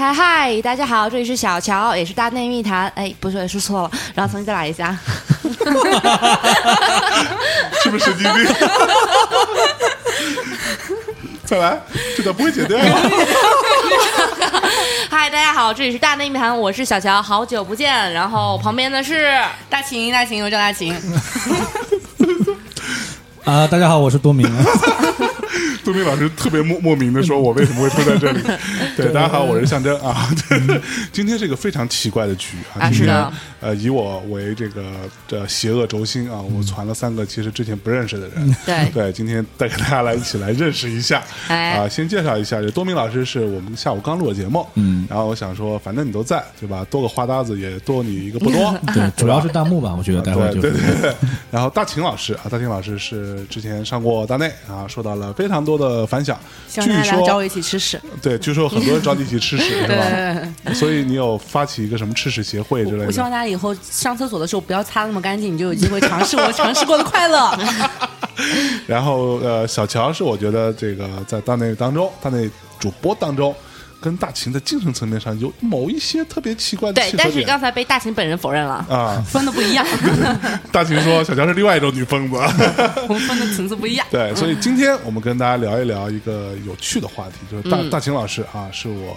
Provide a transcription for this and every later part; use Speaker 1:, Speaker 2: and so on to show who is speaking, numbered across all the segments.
Speaker 1: 嗨嗨嗨，大家好，这里是小乔，也是大内密谈。哎，不是，说错了，然后重新再来一下。
Speaker 2: 是不是神经病？再来，这段不会剪掉吗？
Speaker 1: 嗨，大家好，这里是大内密谈，我是小乔，好久不见。然后旁边的是
Speaker 3: 大秦，大秦，我叫大秦。
Speaker 4: 啊，大家好，我是多明。
Speaker 2: 杜明老师特别莫莫名的说：“我为什么会坐在这里？”对，大家好，我是象征啊。今天是一个非常奇怪的局啊，今天呃，以我为这个这邪恶轴心啊，我传了三个其实之前不认识的人。
Speaker 1: 对
Speaker 2: 对，今天带给大家来一起来认识一下啊。先介绍一下，这多明老师是我们下午刚录的节目，嗯，然后我想说，反正你都在，对吧？多个花搭子也多你一个不多，
Speaker 4: 对，主要是弹幕吧，我觉得待会就
Speaker 2: 对对对。然后大秦老师啊，大秦老师是之前上过大内啊，受到了非常多。的反响，据说
Speaker 3: 找我一起吃屎，
Speaker 2: 对，据说很多人找你一起吃屎，是吧？所以你有发起一个什么吃屎协会之类的？
Speaker 3: 我希望大家以后上厕所的时候不要擦那么干净，你就有机会尝试我尝试过的快乐。
Speaker 2: 然后呃，小乔是我觉得这个在大内当中，大内主播当中。跟大秦在精神层面上有某一些特别奇怪的
Speaker 1: 对，但是刚才被大秦本人否认了
Speaker 2: 啊，
Speaker 3: 分的不一样。
Speaker 2: 大秦说小乔是另外一种女疯子，
Speaker 3: 我们分的层次不一样。
Speaker 2: 对，所以今天我们跟大家聊一聊一个有趣的话题，就是大大秦老师啊，是我。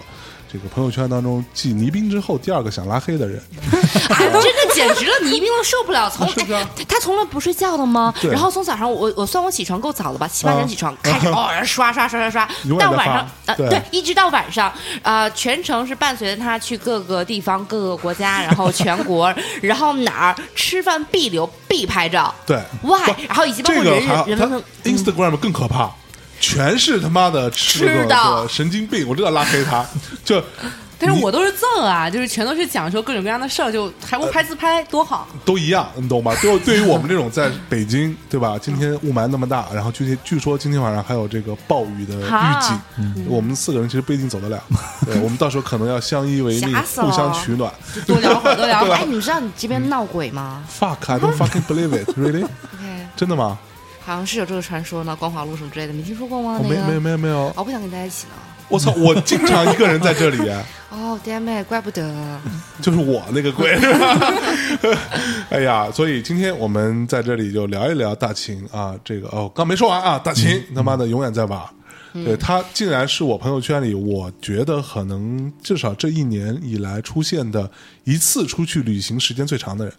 Speaker 2: 这个朋友圈当中继倪斌之后第二个想拉黑的人
Speaker 1: 真的简直了！倪斌都受不了，从 他从来不睡觉的吗？然后从早上我我算我起床够早了吧，七八点起床开始哦刷刷刷刷刷，到晚上呃对，一直到晚上啊，全程是伴随着他去各个地方、各个国家，然后全国，然后哪儿吃饭必留必拍照，
Speaker 2: 对
Speaker 1: ，Why？然后以及包括人人人们
Speaker 2: Instagram 更可怕。全是他妈的吃的神经病，我知道拉黑他，就，
Speaker 3: 但是我都是赠啊，就是全都是讲说各种各样的事儿，就还不拍自拍多好，
Speaker 2: 都一样，你懂吗？对，对于我们这种在北京，对吧？今天雾霾那么大，然后据据说今天晚上还有这个暴雨的预警，我们四个人其实不一定走得了，对，我们到时候可能要相依为命，互相取暖，
Speaker 3: 多聊会儿，多聊会儿。
Speaker 1: 哎，你知道你这边闹鬼吗
Speaker 2: ？Fuck，I don't fucking believe it, really？真的吗？
Speaker 1: 好像是有这个传说呢，光华路什么之类的，没听说过吗？
Speaker 2: 没没没有没有，
Speaker 1: 我不想跟大家一起呢。
Speaker 2: 我操，我经常一个人在这里。
Speaker 1: 哦，damn it，怪不得，
Speaker 2: 就是我那个鬼。哎呀，所以今天我们在这里就聊一聊大秦啊，这个哦，刚没说完啊，大秦他妈的永远在玩，对他竟然是我朋友圈里我觉得可能至少这一年以来出现的一次出去旅行时间最长的人。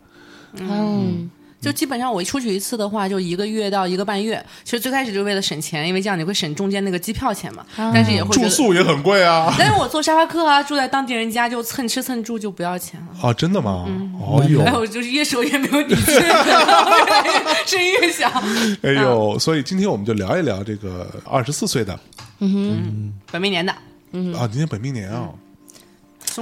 Speaker 3: 嗯。就基本上我出去一次的话，就一个月到一个半月。其实最开始就是为了省钱，因为这样你会省中间那个机票钱嘛。但是也会
Speaker 2: 住宿也很贵啊。
Speaker 3: 但是我坐沙发客啊，住在当地人家就蹭吃蹭住就不要钱了。
Speaker 2: 啊，真的吗？哦呦，
Speaker 3: 哎我就是越说越没有底气，声音越小。
Speaker 2: 哎呦，所以今天我们就聊一聊这个二十四岁的，
Speaker 3: 嗯哼，本命年的，
Speaker 2: 嗯啊，今天本命年啊。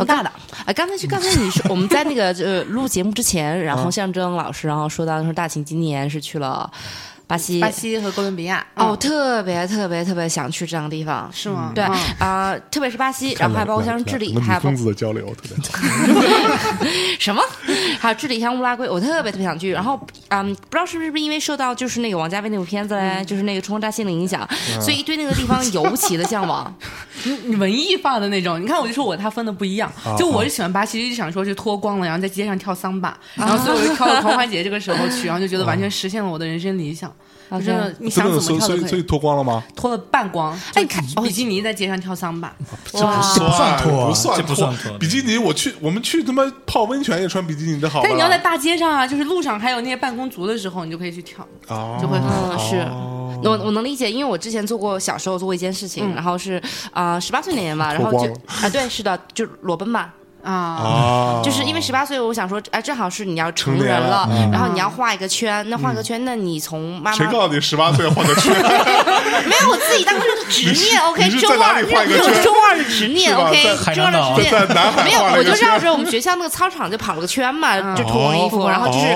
Speaker 3: 我大的，
Speaker 1: 哎，刚才就刚才你说我们在那个呃录节目之前，然后象征老师然后说到说大秦今年是去了。巴西、
Speaker 3: 巴西和哥伦比亚
Speaker 1: 哦，特别特别特别想去这样的地方，
Speaker 3: 是吗？
Speaker 1: 对啊，特别是巴西，然后还包括像智利，还有
Speaker 2: 疯子的交流，特
Speaker 1: 别 什么？还有智利像乌拉圭，我特别特别想去。然后嗯，不知道是不是因为受到就是那个王家卫那部片子嘞，就是那个《冲锋扎心》的影响，所以一对那个地方尤其的向往。
Speaker 3: 你文艺范的那种，你看我就说我他分的不一样，就我就喜欢巴西，就想说去脱光了，然后在街上跳桑巴，然后所以我就挑了狂欢节这个时候去，然后就觉得完全实现了我的人生理想。真的，你想怎么跳
Speaker 2: 都可以。所以脱光了吗？
Speaker 3: 脱了半光。哎，比基尼在街上跳桑巴，
Speaker 2: 这不算
Speaker 4: 脱，
Speaker 2: 不算
Speaker 4: 脱。
Speaker 2: 比基尼，我去，我们去他妈泡温泉也穿比基尼的好。
Speaker 3: 但你要在大街上啊，就是路上还有那些办公族的时候，你就可以去跳，就会很合适。
Speaker 1: 我我能理解，因为我之前做过，小时候做过一件事情，然后是啊，十八岁那年吧，然后就啊，对，是的，就裸奔嘛。
Speaker 3: 啊，
Speaker 1: 就是因为十八岁，我想说，哎，正好是你要成人了，然后你要画一个圈，那画个圈，那你从妈妈
Speaker 2: 谁告诉你十八岁画个圈？
Speaker 1: 没有，我自己当时的执念，OK，中二，中二的执念，OK，中二的执念，没有，我就绕着我们学校那个操场就跑了个圈嘛，就脱完衣服，然后就是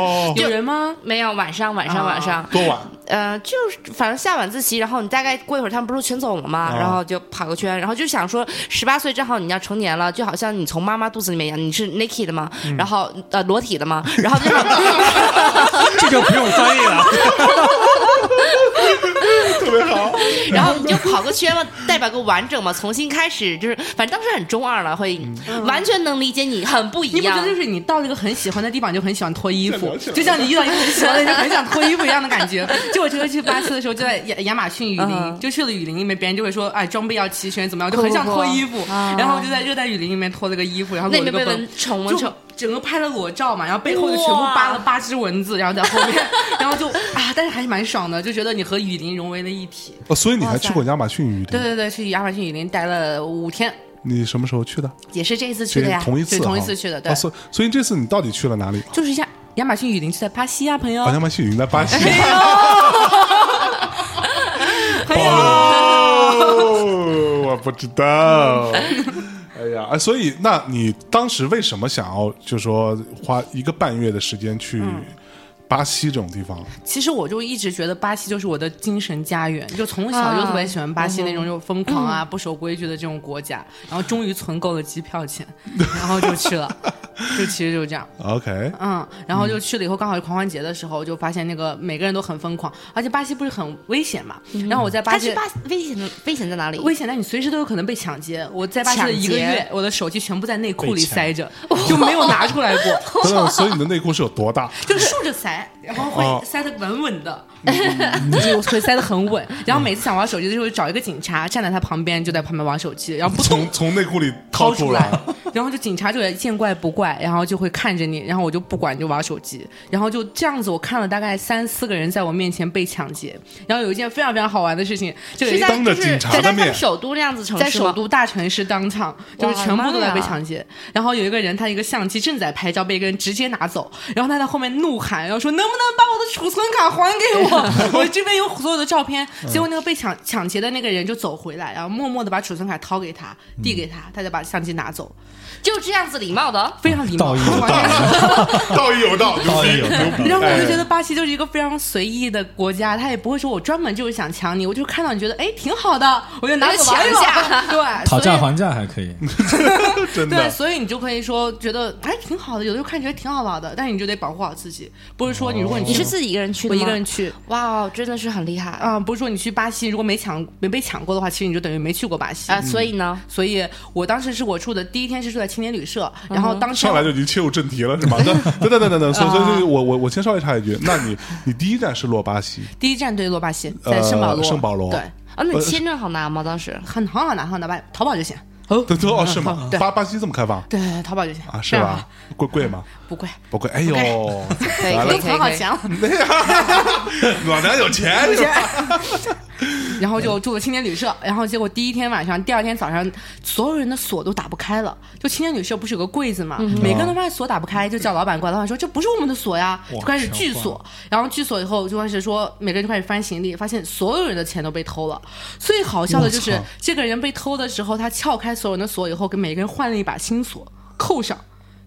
Speaker 3: 有人吗？
Speaker 1: 没有，晚上，晚上，晚上，
Speaker 2: 多晚？
Speaker 1: 呃，就是反正下晚自习，然后你大概过一会儿，他们不是全走了吗？然后就跑个圈，然后就想说，十八岁正好你要成年了，就好像你从妈妈肚子里面一样，你是 naked 的吗？然后呃裸体的吗？然后就
Speaker 4: 这就不用翻译了。
Speaker 2: 特别好。
Speaker 1: 然后你就跑个圈嘛，代表个完整嘛，重新开始，就是反正当时很中二了，会完全能理解你很不一样。
Speaker 3: 你不觉得就是你到了一个很喜欢的地方，就很喜欢脱衣服，就像你遇到一个很喜欢的人，就很想脱衣服一样的感觉。就我这个去巴西的时候，就在亚亚马逊雨林，就去了雨林里面，别人就会说，哎，装备要齐全，怎么样，就很想脱衣服。然后我就在热带雨林里面脱了个衣服，然后
Speaker 1: 那边被蚊虫蚊虫。
Speaker 3: 整个拍了裸照嘛，然后背后就全部扒了八只蚊子，然后在后面，然后就啊，但是还是蛮爽的，就觉得你和雨林融为了一体。
Speaker 2: 哦，所以你还去过亚马逊雨林？
Speaker 3: 对对对，去亚马逊雨林待了五天。
Speaker 2: 你什么时候去的？
Speaker 3: 也是这一次去的呀，
Speaker 2: 同一次，
Speaker 3: 同一次去的。对，
Speaker 2: 所所以这次你到底去了哪里？
Speaker 3: 就是亚亚马逊雨林是在巴西啊，朋友。
Speaker 2: 亚马逊雨林在巴西。
Speaker 3: 朋友，
Speaker 2: 我不知道。哎呀，哎，所以那你当时为什么想要就说花一个半月的时间去巴西这种地方？
Speaker 3: 其实我就一直觉得巴西就是我的精神家园，就从小就特别喜欢巴西那种就疯狂啊、不守规矩的这种国家。然后终于存够了机票钱，然后就去了。就其实就是这样
Speaker 2: ，OK，
Speaker 3: 嗯，然后就去了以后，刚好是狂欢节的时候，就发现那个每个人都很疯狂，而且巴西不是很危险嘛。然后我在巴西，
Speaker 1: 巴西危险的危险在哪里？
Speaker 3: 危险在你随时都有可能被抢劫。我在巴西的一个月，我的手机全部在内裤里塞着，就没有拿出来
Speaker 2: 过。所以你的内裤是有多大？
Speaker 3: 就竖着塞，然后会塞得稳稳的，就会塞得很稳。然后每次想玩手机的时候，找一个警察站在他旁边，就在旁边玩手机，然后不
Speaker 2: 从从内裤里
Speaker 3: 掏
Speaker 2: 出
Speaker 3: 来，然后就警察就也见怪不怪。然后就会看着你，然后我就不管，就玩手机，然后就这样子，我看了大概三四个人在我面前被抢劫，然后有一件非常非常好玩的事情，
Speaker 1: 就是
Speaker 2: 当着警察的面，
Speaker 1: 首都那样子城
Speaker 3: 市，在首都大城市当场，就是全部都在被抢劫，然后有一个人他一个相机正在拍照，被一个人直接拿走，然后他在后面怒喊，然后说能不能把我的储存卡还给我？我这边有所有的照片，结果那个被抢抢劫的那个人就走回来，然后默默的把储存卡掏给他，递给他，他再把相机拿走。
Speaker 1: 就这样子礼貌的，
Speaker 3: 非常礼貌，
Speaker 2: 道义有道，
Speaker 4: 道义。有道。
Speaker 3: 然后我就觉得巴西就是一个非常随意的国家，他也不会说我专门就是想抢你，我就看到你觉得哎挺好的，我就拿走
Speaker 1: 抢一下，
Speaker 3: 对，
Speaker 4: 讨价还价还可以，
Speaker 2: 真的。
Speaker 3: 对，所以你就可以说觉得哎挺好的，有的时候看觉得挺好玩的，但是你就得保护好自己，不是说你如果
Speaker 1: 你是自己一个人去，
Speaker 3: 我一个人去，
Speaker 1: 哇，真的是很厉害。
Speaker 3: 啊！不是说你去巴西如果没抢没被抢过的话，其实你就等于没去过巴西。
Speaker 1: 啊。所以呢，
Speaker 3: 所以我当时是我住的第一天是住在青年旅社。然后当时
Speaker 2: 上来就已经切入正题了，是吗？等等等等等，所以所以我我我先稍微插一句，那你你第一站是洛巴西，
Speaker 3: 第一站对洛巴西，在圣保罗，
Speaker 2: 圣保罗，
Speaker 3: 对
Speaker 1: 啊，那签证好拿吗？当时
Speaker 3: 很很好拿，很好拿，吧，淘宝就行。
Speaker 2: 哦，都都哦是吗？巴巴西这么开放？
Speaker 3: 对，淘宝就行
Speaker 2: 啊，是吧？贵贵吗？
Speaker 3: 不贵，
Speaker 2: 不贵。哎呦，
Speaker 1: 可以可以可以，
Speaker 2: 老娘有钱，
Speaker 3: 有钱。然后就住了青年旅社，然后结果第一天晚上，第二天早上，所有人的锁都打不开了。就青年旅社不是有个柜子嘛，每个人都发现锁打不开，就叫老板过来。老板说：“这不是我们的锁呀！”就开始拒锁，然后拒锁以后就开始说，每个人就开始翻行李，发现所有人的钱都被偷了。最好笑的就是这个人被偷的时候，他撬开所有人的锁以后，给每个人换了一把新锁扣上。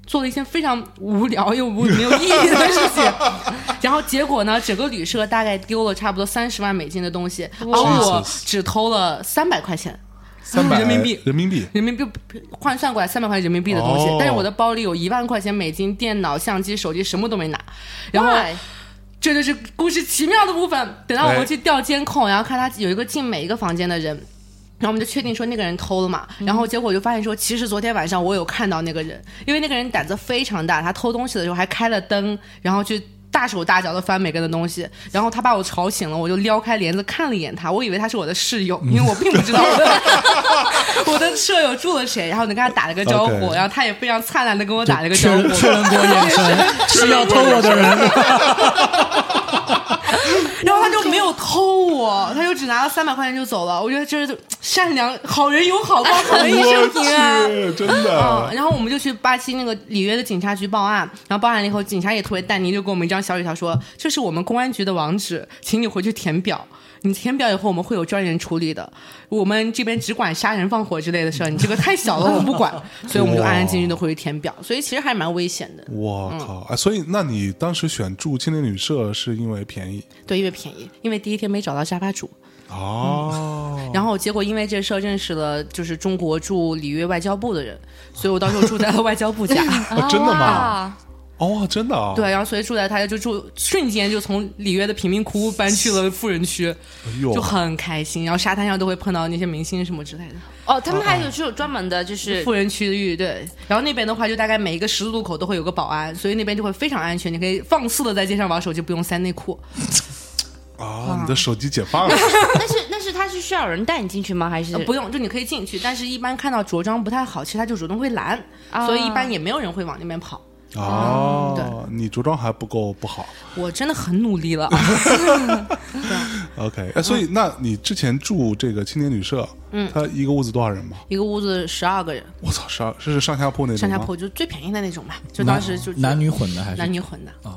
Speaker 3: 做了一些非常无聊又无没有意义的事情，然后结果呢，整个旅社大概丢了差不多三十万美金的东西，而我只偷了三百块钱，
Speaker 2: 三百
Speaker 3: 人民币，
Speaker 2: 人民币，
Speaker 3: 人民币换算过来三百块人民币的东西，但是我的包里有一万块钱美金，电脑、相机、手机什么都没拿，然后这就是故事奇妙的部分。等到我们去调监控，然后看他有一个进每一个房间的人。然后我们就确定说那个人偷了嘛，然后结果就发现说，其实昨天晚上我有看到那个人，因为那个人胆子非常大，他偷东西的时候还开了灯，然后去大手大脚的翻每个人的东西，然后他把我吵醒了，我就撩开帘子看了一眼他，我以为他是我的室友，因为我并不知道 我的舍友住了谁，然后就跟他打了个招呼，然后他也非常灿烂的跟我打了个招呼，
Speaker 4: 确认过眼神 是要偷我的人。
Speaker 3: 然后他就没有偷我，他就只拿了三百块钱就走了。我觉得这是善良好人有好报，好人一生平安，
Speaker 2: 真的。
Speaker 3: 然后我们就去巴西那个里约的警察局报案，然后报案了以后，警察也特别淡定，就给我们一张小纸条说：“这是我们公安局的网址，请你回去填表。你填表以后，我们会有专人处理的。我们这边只管杀人放火之类的事儿，你这个太小了，我们不管。所以我们就安安静静的回去填表。所以其实还蛮危险的。
Speaker 2: 我靠！啊，所以那你当时选住青年旅社是因为便宜？
Speaker 3: 对，因为便宜，因为第一天没找到沙发主。
Speaker 2: 哦。
Speaker 3: 然后结果因为这事儿认识了就是中国驻里约外交部的人，所以我到时候住在了外交部家。
Speaker 2: 真的吗？哦，真的啊，
Speaker 3: 对，然后所以住在他家就住，瞬间就从里约的贫民窟搬去了富人区，
Speaker 2: 哎呦
Speaker 3: 就很开心。然后沙滩上都会碰到那些明星什么之类的。
Speaker 1: 哦，他们还有这种专门的，就是
Speaker 3: 富人区域对，然后那边的话就大概每一个十字路口都会有个保安，所以那边就会非常安全，你可以放肆的在街上玩手机，不用塞内裤。
Speaker 2: 啊，你的手机解放了，
Speaker 1: 但是但是他是需要有人带你进去吗？还是
Speaker 3: 呃不用，就你可以进去，但是一般看到着装不太好，其实他就主动会拦，
Speaker 1: 啊
Speaker 3: 所以一般也没有人会往那边跑。
Speaker 2: 哦，你着装还不够不好。
Speaker 3: 我真的很努力了，，
Speaker 2: OK，哎，所以那你之前住这个青年旅社，嗯，他一个屋子多少人嘛？
Speaker 3: 一个屋子十二个人，
Speaker 2: 我操，十二这是上下铺那种
Speaker 3: 上下铺就最便宜的那种嘛，就当时就
Speaker 4: 男女混的还是？
Speaker 3: 男女混的，
Speaker 2: 哎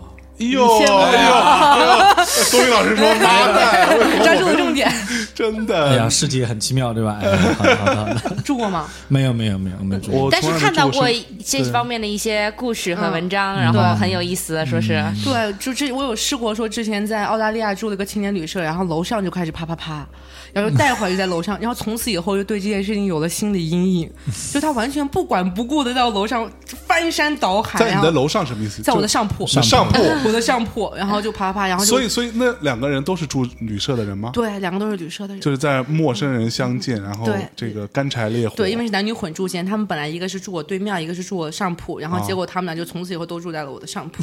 Speaker 2: 呦，哎呦，哎呦东云老师说妈 的，为什么
Speaker 3: 抓住了重点。
Speaker 2: 真的。
Speaker 4: 哎呀，世界很奇妙，对吧？哎，好的好的好，
Speaker 3: 住过吗？
Speaker 4: 没有没有没有，没有注意。
Speaker 1: 但是看到过这方面的一些故事和
Speaker 3: 嗯。
Speaker 1: 文章，然后很有意思，说是。
Speaker 3: 对，就这我有试过，说之前在澳大利亚住了个青年旅社，然后楼上就开始啪啪啪，然后待会儿就在楼上，然后从此以后就对这件事情有了心理阴影，就他完全不管不顾的到楼上翻山倒海，
Speaker 2: 在你的楼上什么意思？
Speaker 3: 在我的上铺，
Speaker 2: 上上铺，
Speaker 3: 我的上铺，然后就啪啪啪，然后就
Speaker 2: 所以所以那两个人都是住旅社的人吗？
Speaker 3: 对，两个都是旅社的人。
Speaker 2: 就是在陌生人相见，然后这个干柴烈火。
Speaker 3: 对，因为是男女混住间，他们本来一个是住我对面，一个是住我上铺，然后
Speaker 2: 哦
Speaker 3: 结果他们俩就从此以后都住在了我的上铺，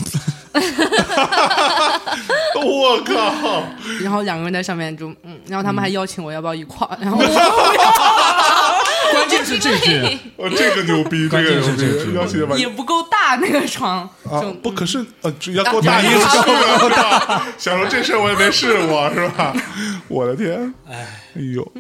Speaker 2: 我靠，
Speaker 3: 然后两个人在上面就嗯，然后他们还邀请我要不要一块儿，然后我
Speaker 4: 关键是这句，
Speaker 2: 哦，这个牛逼，这个牛逼，
Speaker 3: 也不够大那个床，
Speaker 2: 啊
Speaker 3: 就，
Speaker 2: 不，可是呃，只要够大，意思是够 大。想说这事儿我也没试过，是吧？我的天，哎，哎呦，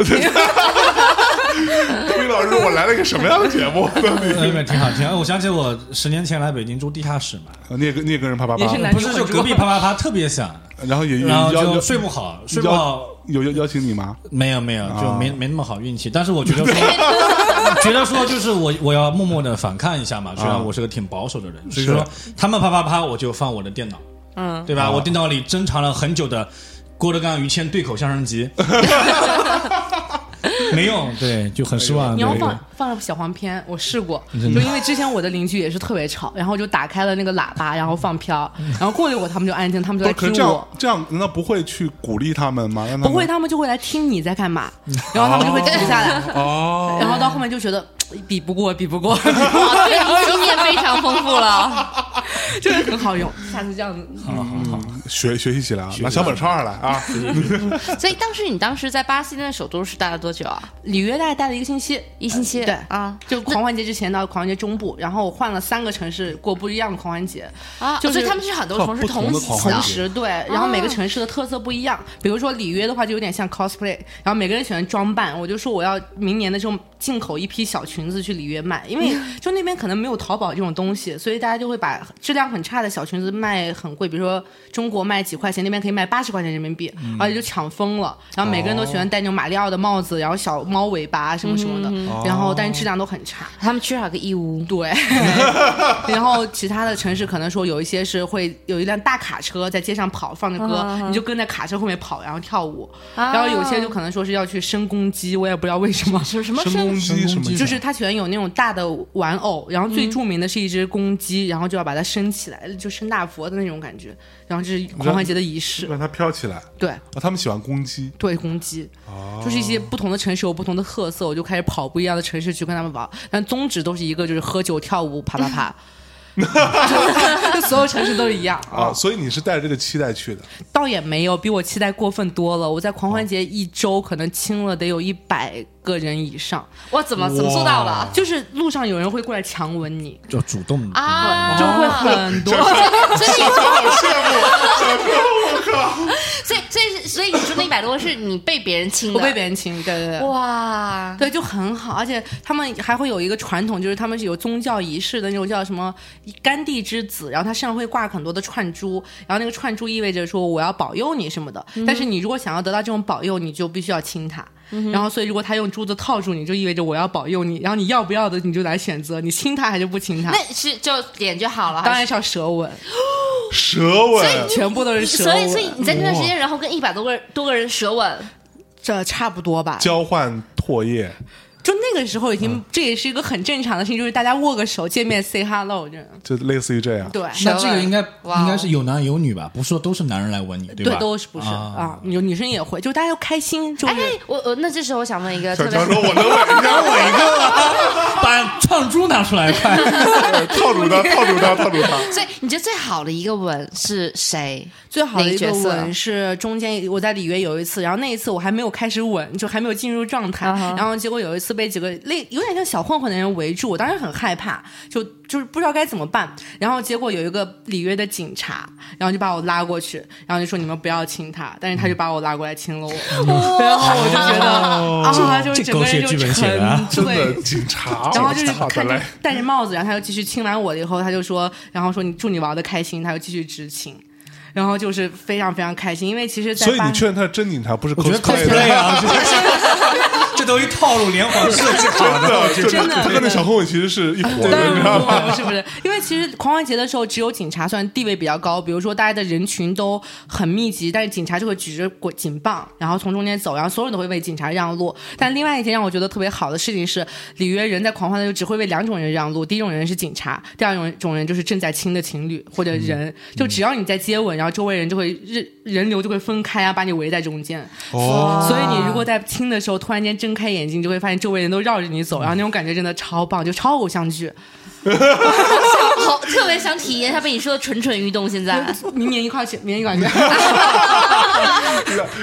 Speaker 2: 东云老师，我来了一个什么样的节目？到底
Speaker 4: 呃，没挺好挺好。我想起我十年前来北京住地下室嘛，
Speaker 2: 你也跟你也跟人啪啪啪
Speaker 4: 不是就隔壁啪啪啪特别响，
Speaker 2: 然后也也
Speaker 4: 然后就睡不好，睡不好。
Speaker 2: 有邀邀请你吗？
Speaker 4: 没有没有，就
Speaker 2: 啊
Speaker 4: 没没那么好运气。但是我觉得 说，觉得说就是我我要默默的反抗一下嘛。虽然我是个挺保守的人，所以说他们啪啪啪，我就放我的电脑，
Speaker 1: 嗯，
Speaker 4: 对吧？
Speaker 2: 啊
Speaker 4: 我电脑里珍藏了很久的郭德纲、于谦对口相声集，没用，对，就很失望。
Speaker 3: 你要放放了小黄片，我试过，就因为之前我的邻居也是特别吵，然后就打开了那个喇叭，然后放飘，然后过了一会儿他们就安静，他们在听
Speaker 2: 可是这样
Speaker 3: 我。
Speaker 2: 这样难道不会去鼓励他们吗？
Speaker 3: 不会，他们就会来听你在干嘛，然后他们就会停下来，
Speaker 2: 哦，
Speaker 3: 然后到后面就觉得比不过，比不过，
Speaker 1: 哇，对你经验非常丰富了。
Speaker 3: 就是很好用。下次这样子，
Speaker 4: 好好好，
Speaker 2: 学学习起来啊，拿小本抄下来啊。
Speaker 1: 所以当时你当时在巴西那首都是待了多久啊？
Speaker 3: 里约大概待了一个星期，
Speaker 1: 一星期。
Speaker 3: 对。
Speaker 1: 啊。
Speaker 3: 就狂欢节之前到狂欢节中部，然后我换了三个城市过不一样的狂欢节，
Speaker 1: 啊，
Speaker 3: 就是
Speaker 1: 所以他们是很多城市
Speaker 2: 同
Speaker 3: 同时对，然后每个城市的特色不一样。比如说里约的话，就有点像 cosplay，然后每个人喜欢装扮。我就说我要明年的时候进口一批小裙子去里约卖，因为 就那边可能没有淘宝这种东西，所以大家就会把质量很差的小裙子卖很贵，比如说中国卖几块钱，那边可以卖八十块钱人民币，而且就抢疯了。然后每个人都喜欢戴那种马里奥的帽子，然后小猫尾巴什么什么的，然后但是质量都很差。
Speaker 1: 他们缺少个义乌。
Speaker 3: 对，然后其他的城市可能说有一些是会有一辆大卡车在街上跑，放着歌，你就跟在卡车后面跑，然后跳舞。
Speaker 1: 啊
Speaker 3: 然后有些就可能说是要去升公鸡，我也不知道为什么。
Speaker 1: 什什么
Speaker 2: 声公鸡什么意思？
Speaker 3: 就是他喜欢有那种大的玩偶，然后最著名的是一只公鸡，然后就要把它升起来，就升大佛的那种感觉。然后这是狂欢节的仪式，
Speaker 2: 让它飘起来。
Speaker 3: 对
Speaker 2: 啊，他们喜欢公鸡。
Speaker 3: 对，公鸡，就是一些不同的城市有不同的特色，我就开始跑不一样的城市去跟他们玩，但宗旨都是一个，就是喝酒、跳舞、啪啪啪。就 所有城市都一样。
Speaker 2: 啊，所以你是带着这个期待去的，
Speaker 3: 倒也没有比我期待过分多了。我在狂欢节一周可能亲了得有一百个人以上，
Speaker 1: 哇怎么怎么做到的
Speaker 3: 就是路上有人会过来强吻你，
Speaker 4: 就主动
Speaker 1: 啊？
Speaker 3: 就会很多。
Speaker 1: 所以
Speaker 2: 好羡慕，我靠，
Speaker 1: 所以所以 所以你说那一百多个是你被别人亲的？
Speaker 3: 我被别人亲，对对对。
Speaker 1: 哇，
Speaker 3: 对，就很好，而且他们还会有一个传统，就是他们是有宗教仪式的那种，叫什么甘地之子，然后他身上会挂很多的串珠，然后那个串珠意味着说我要保佑你什么的。但是你如果想要得到这种保佑，你就必须要亲他。然后所以如果他用珠子套住你，就意味着我要保佑你，然后你要不要的你就来选择，你亲他还是不亲他。
Speaker 1: 那是就脸就好了，
Speaker 3: 当然是要舌吻，
Speaker 2: 舌吻，
Speaker 3: 全部都是舌
Speaker 1: 所以，所以你在那段时间，然后跟一百多个人多个人舌吻，
Speaker 3: 这差不多吧。
Speaker 2: 交换唾液，
Speaker 3: 就那个时候已经，这也是一个很正常的事情，就是大家握个手见面 say hello，这
Speaker 2: 就类似于这样。
Speaker 3: 对，
Speaker 4: 那这个应该应该是有男有女吧？不是说都是男人来吻你，
Speaker 3: 对
Speaker 4: 吧？
Speaker 3: 对都是不是啊？有女生也会，就大家要开心。就哎，
Speaker 1: 我我那这时候我想问一个，
Speaker 2: 小强说：“我能吻，你想吻一个？
Speaker 4: 把唱珠拿出来，看
Speaker 2: 套住他，套住他，套住他。”
Speaker 1: 所以你觉得最好的一个吻是谁？
Speaker 3: 最好的一个吻是中间我在里约有一次，然后那一次我还没有开始吻，就还没有进入状态，然后结果有一次被几个类有点像小混混的人围住，我当时很害怕，就就是不知道该怎么办。然后结果有一个里约的警察，然后就把我拉过去，然后就说你们不要亲他，但是他就把我拉过来亲了我，然后我就觉得啊，就整个人就沉醉。
Speaker 2: 警察，
Speaker 3: 然后就是看戴着帽子，然后他又继续亲完我了以后，他就说，然后说你祝你玩的开心，他又继续执勤。然后就是非常非常开心，因为其实，
Speaker 2: 所以你确认他是真警察，不是？
Speaker 4: 我觉得 cosplay 啊。这都一套路，连环设计
Speaker 2: 真
Speaker 4: 的，
Speaker 2: 真的，他跟那小混混其实是一伙的，你知道吗？
Speaker 3: 是不是？因为其实狂欢节的时候，只有警察算地位比较高。比如说，大家的人群都很密集，但是警察就会举着警棒，然后从中间走，然后所有人都会为警察让路。但另外一件让我觉得特别好的事情是，里约人在狂欢的时候只会为两种人让路：第一种人是警察，第二种种人就是正在亲的情侣或者人。就只要你在接吻，然后周围人就会人人流就会分开啊，把你围在中间。哦，所以你如果在亲的时候突然间睁开眼睛，就会发现周围人都绕着你走，然后那种感觉真的超棒，就超偶像剧。
Speaker 1: 好，特别想体验一下被你说的蠢蠢欲动。现在，
Speaker 3: 明年一块去，明年一块去。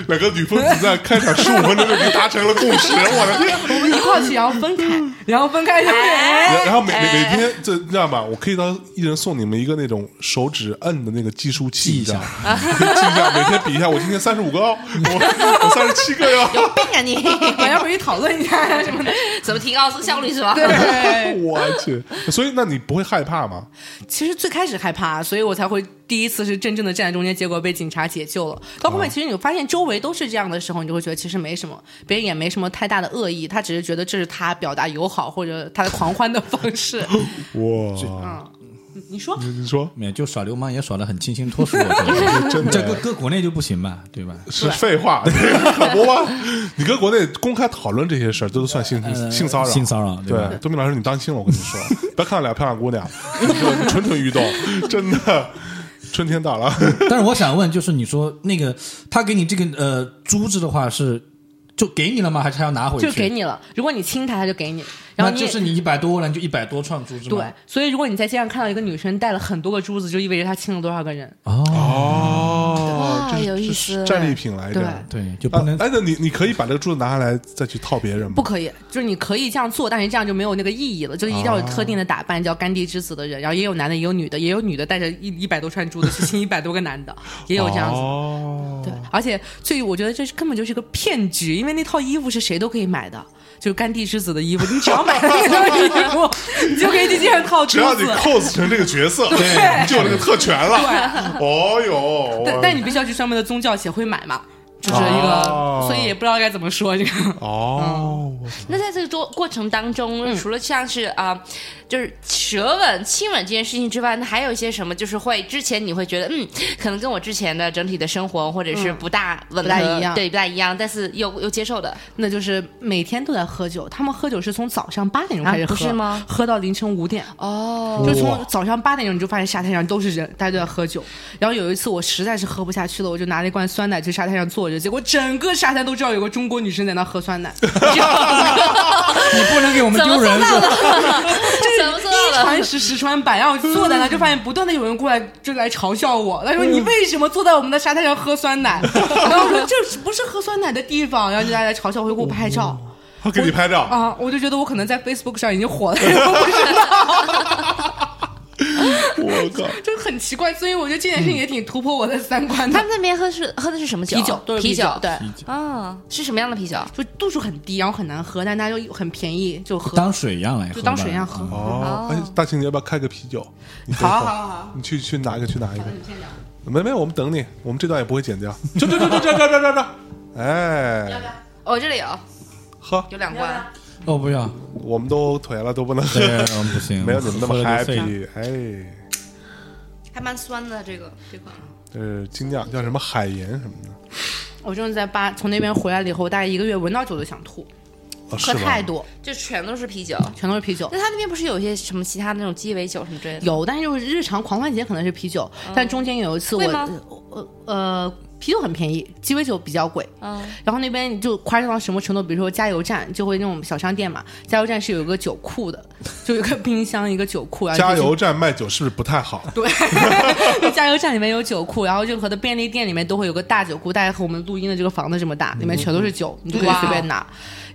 Speaker 2: 两个女疯子在开场十五分钟就已经达成了共识，我的天！
Speaker 3: 我们一块去，然后分开，然后分开就。
Speaker 2: 然后每每每天这这样吧，我可以到一人送你们一个那种手指摁的那个计数器，
Speaker 4: 记一下，
Speaker 2: 记一下，每天比一下，我今天三十五个哦，我我三十七个哟。
Speaker 1: 有病啊你！
Speaker 3: 晚上回去讨论一下什么的，
Speaker 1: 怎么提高效率是吧？
Speaker 3: 对，
Speaker 2: 我去，所以。那你不会害怕吗？
Speaker 3: 其实最开始害怕，所以我才会第一次是真正的站在中间，结果被警察解救了。到后面，其实你发现周围都是这样的时候，你就会觉得其实没什么，别人也没什么太大的恶意，他只是觉得这是他表达友好或者他的狂欢的方式。
Speaker 2: 哇！
Speaker 3: 你说，
Speaker 2: 你说，
Speaker 4: 没就耍流氓也耍的很清新脱俗，
Speaker 2: 真
Speaker 4: 这搁搁国内就不行吧，对吧？
Speaker 2: 是废话，可不吗？你搁国内公开讨论这些事儿，这都算性性骚扰，
Speaker 4: 性骚扰。
Speaker 2: 对，东明老师，你当心了，我跟你说，不要看到俩漂亮姑娘，蠢蠢欲动，真的，春天到了。
Speaker 4: 但是我想问，就是你说那个他给你这个呃珠子的话，是就给你了吗？还是还要拿回去？
Speaker 3: 就给你了。如果你亲他，他就给你。
Speaker 4: 然后就是你一百多了，你就一百多串珠子。
Speaker 3: 对，所以如果你在街上看到一个女生戴了很多个珠子，就意味着她亲了多少个人。
Speaker 2: 哦，
Speaker 1: 这有意思，
Speaker 2: 战利品来着。
Speaker 4: 对，就不能。
Speaker 2: 哎，那你你可以把这个珠子拿下来再去套别人吗？
Speaker 3: 不可以，就是你可以这样做，但是这样就没有那个意义了。就是一定要有特定的打扮，叫甘地之子的人。然后也有男的，也有女的，也有女的带着一一百多串珠子去亲一百多个男的，也有这样子。哦，对，而且最我觉得这根本就是个骗局，因为那套衣服是谁都可以买的。就是甘地之子的衣服，你 只要买这个衣服，你就可以去街上套
Speaker 2: 只要你 cos 成这个角色，对，你就有那个特权了。
Speaker 3: 对，
Speaker 2: 哦哟，
Speaker 3: 但但你必须要去上面的宗教协会买嘛，就是一个，所以也不知道该怎么说这个。
Speaker 2: 哦，
Speaker 1: 那在这个过过程当中，除了像是啊。就是舌吻、亲吻这件事情之外，那还有一些什么？就是会之前你会觉得，嗯，可能跟我之前的整体的生活或者是不大吻
Speaker 3: 不大一样，
Speaker 1: 对，不大一样，但是又又接受的，
Speaker 3: 那就是每天都在喝酒。他们喝酒是从早上八点钟开始喝，
Speaker 1: 是吗？
Speaker 3: 喝到凌晨五点。
Speaker 1: 哦，
Speaker 3: 就从早上八点钟你就发现沙滩上都是人，大家都在喝酒。然后有一次我实在是喝不下去了，我就拿了一罐酸奶去沙滩上坐着，结果整个沙滩都知道有个中国女生在那喝酸奶。
Speaker 4: 你不能给我们丢人。
Speaker 3: 一传十，十传百，然后坐在那就发现不断的有人过来就来嘲笑我，他说你为什么坐在我们的沙滩上喝酸奶？然后我说这不是喝酸奶的地方，然后就大家来嘲笑，会给我拍照，
Speaker 2: 他给你拍照。
Speaker 3: 啊，我就觉得我可能在 Facebook 上已经火了，我不知道。
Speaker 2: 我靠，
Speaker 3: 就很奇怪，所以我觉得这件事情也挺突破我的三观。
Speaker 1: 他们那边喝是喝的是什么酒？
Speaker 3: 啤酒，
Speaker 1: 啤
Speaker 3: 酒，
Speaker 1: 对，啊，是什么样的啤酒？
Speaker 3: 就度数很低，然后很难喝，但大家就很便宜，就喝
Speaker 4: 当水一样来喝，
Speaker 3: 就当水一样喝。
Speaker 2: 哦，哎，大庆，你要不要开个啤酒？
Speaker 3: 好好好，
Speaker 2: 你去去拿一个，去拿一个。没没，我们等你，我们这段也不会剪掉。这这这这这这这这，哎，
Speaker 1: 要不要？我这里有，
Speaker 2: 喝，
Speaker 1: 有两罐。
Speaker 4: 哦，不要，
Speaker 2: 我们都腿了，都不能喝，
Speaker 4: 不行，
Speaker 2: 没有你们那么 happy，哎。
Speaker 1: 还蛮酸的这个这款，
Speaker 2: 呃，精酿叫什么海盐什么的。
Speaker 3: 我就是在巴从那边回来了以后，大概一个月闻到酒就想吐。喝太多，
Speaker 1: 就全都是啤酒，
Speaker 3: 全都是啤酒。
Speaker 1: 那他那边不是有一些什么其他那种鸡尾酒什么之类的？
Speaker 3: 有，但是就是日常狂欢节可能是啤酒，但中间有一次我呃呃。啤酒很便宜，鸡尾酒比较贵。嗯，然后那边就夸张到什么程度？比如说加油站就会那种小商店嘛，加油站是有一个酒库的，就有个冰箱，一个酒库。
Speaker 2: 加油站卖酒是不是不太好？
Speaker 3: 对，加油站里面有酒库，然后任何的便利店里面都会有个大酒库，大概和我们录音的这个房子这么大，里面全都是酒，你就可以随便拿。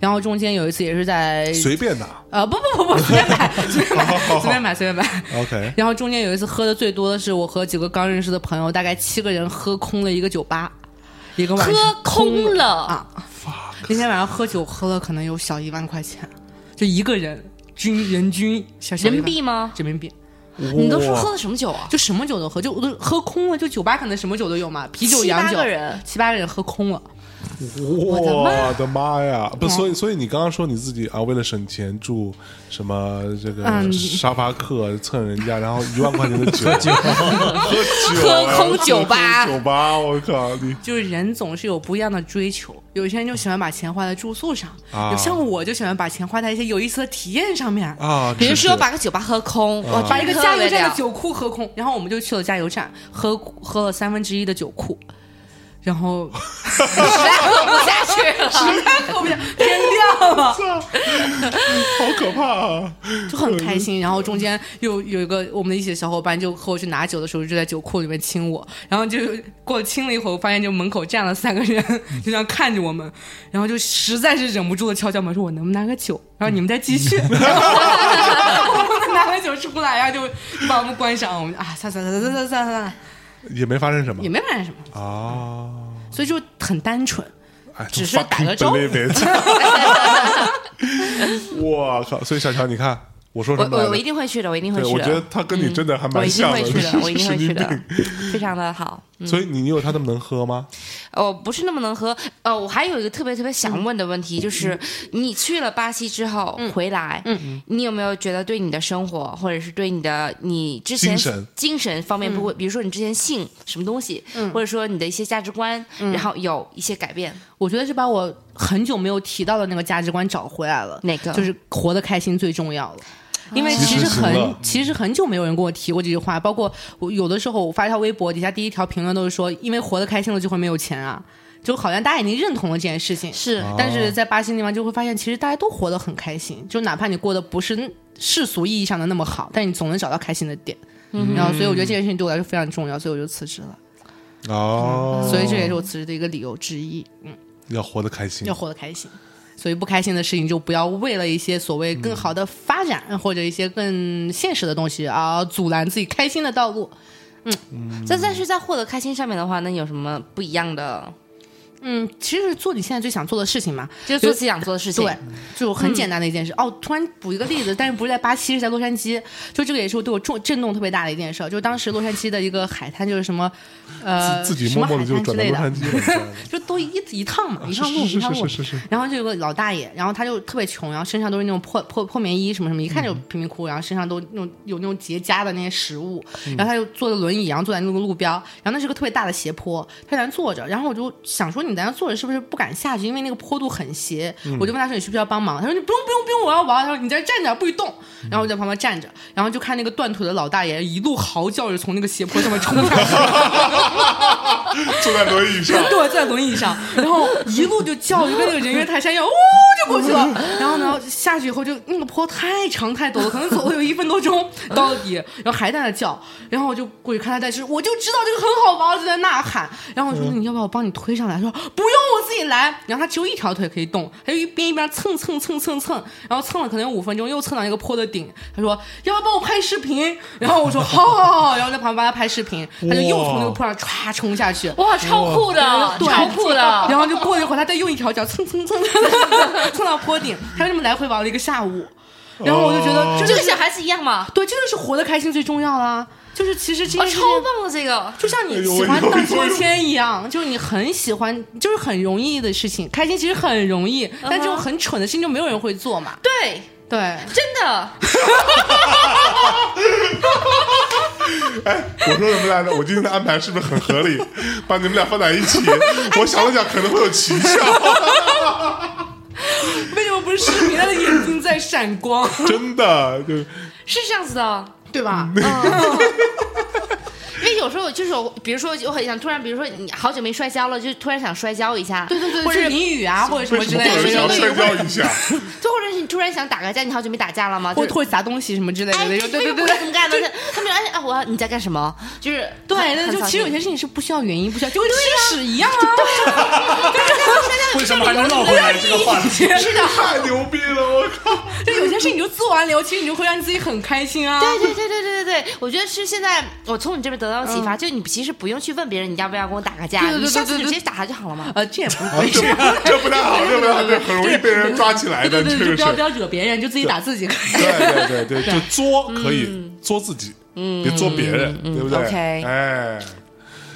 Speaker 3: 然后中间有一次也是在
Speaker 2: 随便拿，
Speaker 3: 呃不不不不随便买随便买 随便买随便买。
Speaker 2: OK。
Speaker 3: 然后中间有一次喝的最多的是我和几个刚认识的朋友，大概七个人喝空了一个酒吧，一个晚
Speaker 1: 上喝空了
Speaker 3: 啊！那天晚上喝酒喝了可能有小一万块钱，就一个人均人均小
Speaker 1: 人民币吗？
Speaker 3: 人民币。
Speaker 1: 你都是喝的什么酒啊？
Speaker 3: 就什么酒都喝，就都喝空了。就酒吧可能什么酒都有嘛，啤酒、洋酒。七
Speaker 1: 八个人，
Speaker 3: 七八个人喝空了。
Speaker 2: 我的妈呀！不，所以所以你刚刚说你自己啊，为了省钱住什么这个沙发客蹭人家，然后一万块钱的酒，喝酒，
Speaker 1: 喝空酒吧，
Speaker 2: 酒吧，我靠！你。
Speaker 3: 就是人总是有不一样的追求，有些人就喜欢把钱花在住宿上，有像我就喜欢把钱花在一些有意思的体验上面。
Speaker 2: 啊。
Speaker 1: 比如说把个酒吧喝空，
Speaker 3: 把一个加油站的。酒库喝空，然后我们就去了加油站，喝喝了三分之一的酒库。然后
Speaker 1: 实在喝不下去了，
Speaker 3: 实在喝不下，天亮了，
Speaker 2: 好可怕啊！
Speaker 3: 就很开心。然后中间又有一个我们的一起的小伙伴，就和我去拿酒的时候，就在酒库里面亲我。然后就过亲了一会儿，发现就门口站了三个人，就这样看着我们。然后就实在是忍不住的敲敲门，说我能不能拿个酒？然后你们再继续。我们拿个酒出来，然后就把我们关上。我们啊，算算算算算算算。
Speaker 2: 也没发生什么，
Speaker 3: 也没发生什么
Speaker 2: 啊，
Speaker 3: 所以就很单纯，只是
Speaker 2: 打
Speaker 3: 个招呼。
Speaker 2: 我 靠！所以小乔，你看我说什么？
Speaker 1: 我我一定会去的，我一定会去的。
Speaker 2: 我觉得他跟你真的还蛮像
Speaker 1: 的，我一定会去的，我一定会去的，非常的好。
Speaker 2: 所以你你有他那么能喝吗？
Speaker 1: 哦，不是那么能喝。呃，我还有一个特别特别想问的问题，就是你去了巴西之后回来，嗯，你有没有觉得对你的生活，或者是对你的你之前
Speaker 2: 精神
Speaker 1: 精神方面，不会，比如说你之前信什么东西，或者说你的一些价值观，然后有一些改变？
Speaker 3: 我觉得是把我很久没有提到的那个价值观找回来了。
Speaker 1: 哪个？
Speaker 3: 就是活得开心最重要了。因为其实很其实很久没有人跟我提过这句话，包括我有的时候我发一条微博，底下第一条评论都是说，因为活得开心了就会没有钱啊，就好像大家已经认同了这件事情。
Speaker 1: 是，
Speaker 3: 但是在巴西地方就会发现，其实大家都活得很开心，就哪怕你过得不是世俗意义上的那么好，但你总能找到开心的点。然后，所以我觉得这件事情对我来说非常重要，所以我就辞职了。
Speaker 2: 哦，
Speaker 3: 所以这也是我辞职的一个理由之一。嗯，
Speaker 2: 要活得开心，
Speaker 3: 要活得开心。所以不开心的事情就不要为了一些所谓更好的发展或者一些更现实的东西而阻拦自己开心的道路。
Speaker 1: 嗯，在但是在获得开心上面的话，那有什么不一样的？
Speaker 3: 嗯，其实是做你现在最想做的事情嘛，
Speaker 1: 就是做自己想做的事情。
Speaker 3: 对，就很简单的一件事。哦，突然补一个例子，但是不是在巴西，是在洛杉矶。就这个也是对我重震动特别大的一件事。就当时洛杉矶的一个海滩，就是什么呃，
Speaker 2: 自己默默的就转到洛杉矶了，
Speaker 3: 就都一一趟嘛，一趟路一趟路。然后就有个老大爷，然后他就特别穷，然后身上都是那种破破破棉衣什么什么，一看就贫民窟，然后身上都那种有那种结痂的那些食物。然后他就坐着轮椅，然后坐在那个路标，然后那是个特别大的斜坡，他在那坐着。然后我就想说，你在那坐着是不是？不敢下去，因为那个坡度很斜。我就问他说：“你需不需要帮忙？”他说：“你不用，不用，不用，我要玩。”他说：“你在这站着，不许动。”然后我在旁边站着，然后就看那个断腿的老大爷一路嚎叫着从那个斜坡上面冲下去，
Speaker 2: 坐在轮椅上，
Speaker 3: 对，坐在轮椅上，然后一路就叫，就跟那个人猿泰山一样，呜就过去了。然后呢，下去以后就那个坡太长太陡了，可能走了有一分多钟到底，然后还在那叫。然后我就过去看他在吃，我就知道这个很好玩，就在呐喊。然后我说：“你要不要我帮你推上来？”他说：“不用，我自己来。”然后他只有一条腿可以动，他就一边一边蹭蹭蹭蹭蹭，然后蹭了可能有五分钟，又蹭到一个坡的顶。他说：“要不要帮我拍视频？”然后我说：“好好好。”然后在旁边帮他拍视频，他就又从那个坡上唰冲下去，
Speaker 1: 哇，超酷的，超酷的。
Speaker 3: 然后就过一会儿，他再用一条脚蹭蹭蹭蹭 到坡顶，他就这么来回玩了一个下午。然后我就觉得，
Speaker 1: 就跟小孩子一样嘛，
Speaker 3: 对，真的是活得开心最重要啦。就是其实这
Speaker 1: 超棒的这个，
Speaker 3: 就像你喜欢荡秋千一样，就是你很喜欢，就是很容易的事情，开心其实很容易，但这种很蠢的事情就没有人会做嘛。
Speaker 1: 对
Speaker 3: 对，
Speaker 1: 真的。
Speaker 2: 哎，我说什么来着？我今天的安排是不是很合理？把你们俩放在一起，我想了想，可能会有奇效。
Speaker 3: 为什么不是视频？他的眼睛在闪光，
Speaker 2: 真的就是
Speaker 1: 这样子的，
Speaker 3: 对吧？
Speaker 1: 因为有时候就是我，比如说我很想突然，比如说你好久没摔跤了，就突然想摔跤一下，
Speaker 3: 对对对，
Speaker 1: 或者
Speaker 3: 是淋雨啊，或者什么之类的，
Speaker 2: 想
Speaker 3: 有
Speaker 2: 摔跤一下？
Speaker 1: 就或者是你突然想打个架，你好久没打架了吗？
Speaker 3: 或者砸东西什么之类的，
Speaker 1: 哎，
Speaker 3: 对
Speaker 1: 对
Speaker 3: 对对对。
Speaker 1: 怎么干的？他们说哎啊，我你在干什么？就是
Speaker 3: 对，那就其实有些事情是不需要原因，不需要，就跟吃屎一样啊。
Speaker 4: 为什么还能绕回来这个话题？
Speaker 1: 是的，
Speaker 2: 太牛逼了！我靠，
Speaker 3: 就有些事情你就做完了，其实你就会让你自己很开心啊。
Speaker 1: 对对对对对对对，我觉得是现在我从你这边得到启发，就你其实不用去问别人你要不要跟我打个架，
Speaker 3: 对对对
Speaker 1: 你下次
Speaker 3: 对对
Speaker 1: 就直接打他就好了嘛。
Speaker 3: 呃，这也不
Speaker 2: 啊
Speaker 3: 对，
Speaker 2: 这不这不太好，这不太好，这很容易被人抓起来的，
Speaker 3: 对对对，不要不。要惹别人，就自己打自己。
Speaker 2: 对对对对，就 作可以作自己，别作别人，对不对
Speaker 1: ？OK
Speaker 2: 哎，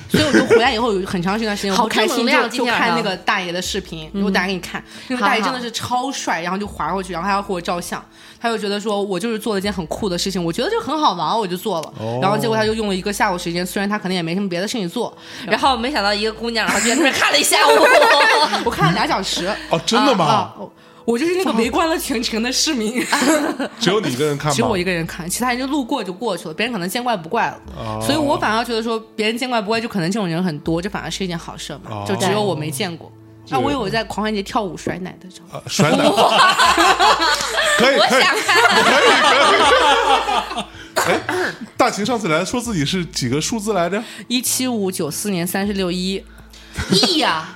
Speaker 3: 所以我就回来以后有很长一段时间，我
Speaker 1: 好
Speaker 3: 开心就就看那个大爷的视频，我打给你看，那个大爷真的是超帅，然后就划过去，然后还要和我照相，他就觉得说我就是做了一件很酷的事情，我觉得就很好玩，我就做了，然后结果他就用了一个下午时间，虽然他可能也没什么别的事情做，
Speaker 1: 然后没想到一个姑娘，然后在那看了一下午。
Speaker 3: 我看了俩小时。
Speaker 2: 哦，真的吗
Speaker 3: 啊？，我就是那个围观了全程的市民，
Speaker 2: 只有你一个人看？
Speaker 3: 只有我一个人看，其他人就路过就过去了，别人可能见怪不怪了。所以我反而觉得说别人见怪不怪，就可能这种人很多，这反而是一件好事嘛。
Speaker 2: 哦
Speaker 3: 就只有我没见过。那我有在狂欢节跳舞甩奶的照片，
Speaker 2: 啊甩奶，可以可以
Speaker 1: 想看，
Speaker 2: 可以可以。哎，大秦上次来说自己是几个数字来着？
Speaker 3: 一七五九四年三十六一，
Speaker 1: E 呀，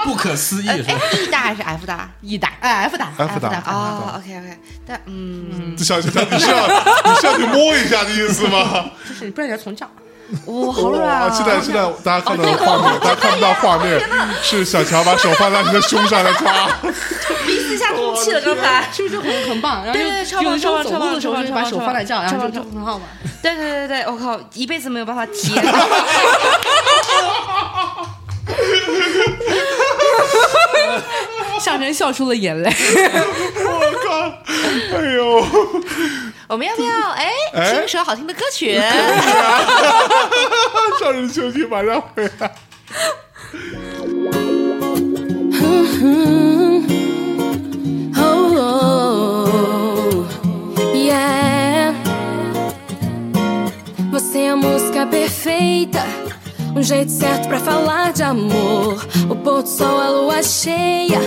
Speaker 4: 不可思议
Speaker 1: 哎
Speaker 4: 是吧
Speaker 1: ？，E 大还是 F 大
Speaker 3: ？E 大哎 F 大
Speaker 2: F 大
Speaker 1: 哦，OK OK，但嗯，
Speaker 2: 小小强，你是要你是要去摸一下的意思吗？
Speaker 3: 就是不然你要从这样。
Speaker 1: 哇，好软！啊！
Speaker 2: 现在现在大家看到的画面，大家看不到画面，是小乔把手放在你的胸上来抓。
Speaker 1: 鼻子下空气了，刚才。
Speaker 3: 是不是很很棒？然后
Speaker 1: 对对对超棒超棒
Speaker 3: 走路的时候
Speaker 1: 超棒
Speaker 3: 就把手
Speaker 1: 超棒
Speaker 3: 放在这样，然后就
Speaker 1: 超棒
Speaker 3: 就很好玩。
Speaker 1: 对对对对，我靠，一辈子没有办法体验。
Speaker 3: 向真笑出了眼泪。
Speaker 2: 我靠！哎呦！
Speaker 1: 我们要不要哎
Speaker 2: 哎
Speaker 1: 听首好听的歌曲？
Speaker 2: 上人休息，马上回来。
Speaker 5: Oh, yeah. Você é a música perfeita, um jeito certo pra falar de amor. O pôr do sol, a lua cheia.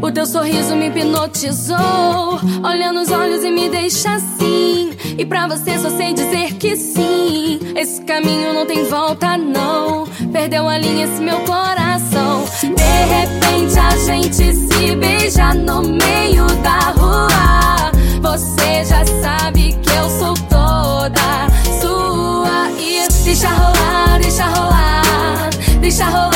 Speaker 5: O teu sorriso me hipnotizou. Olha nos olhos e me deixa assim. E pra você só sei dizer que sim. Esse caminho não tem volta, não. Perdeu a linha esse meu coração. De repente a gente se beija no meio da rua. Você já sabe que
Speaker 6: Misha Ho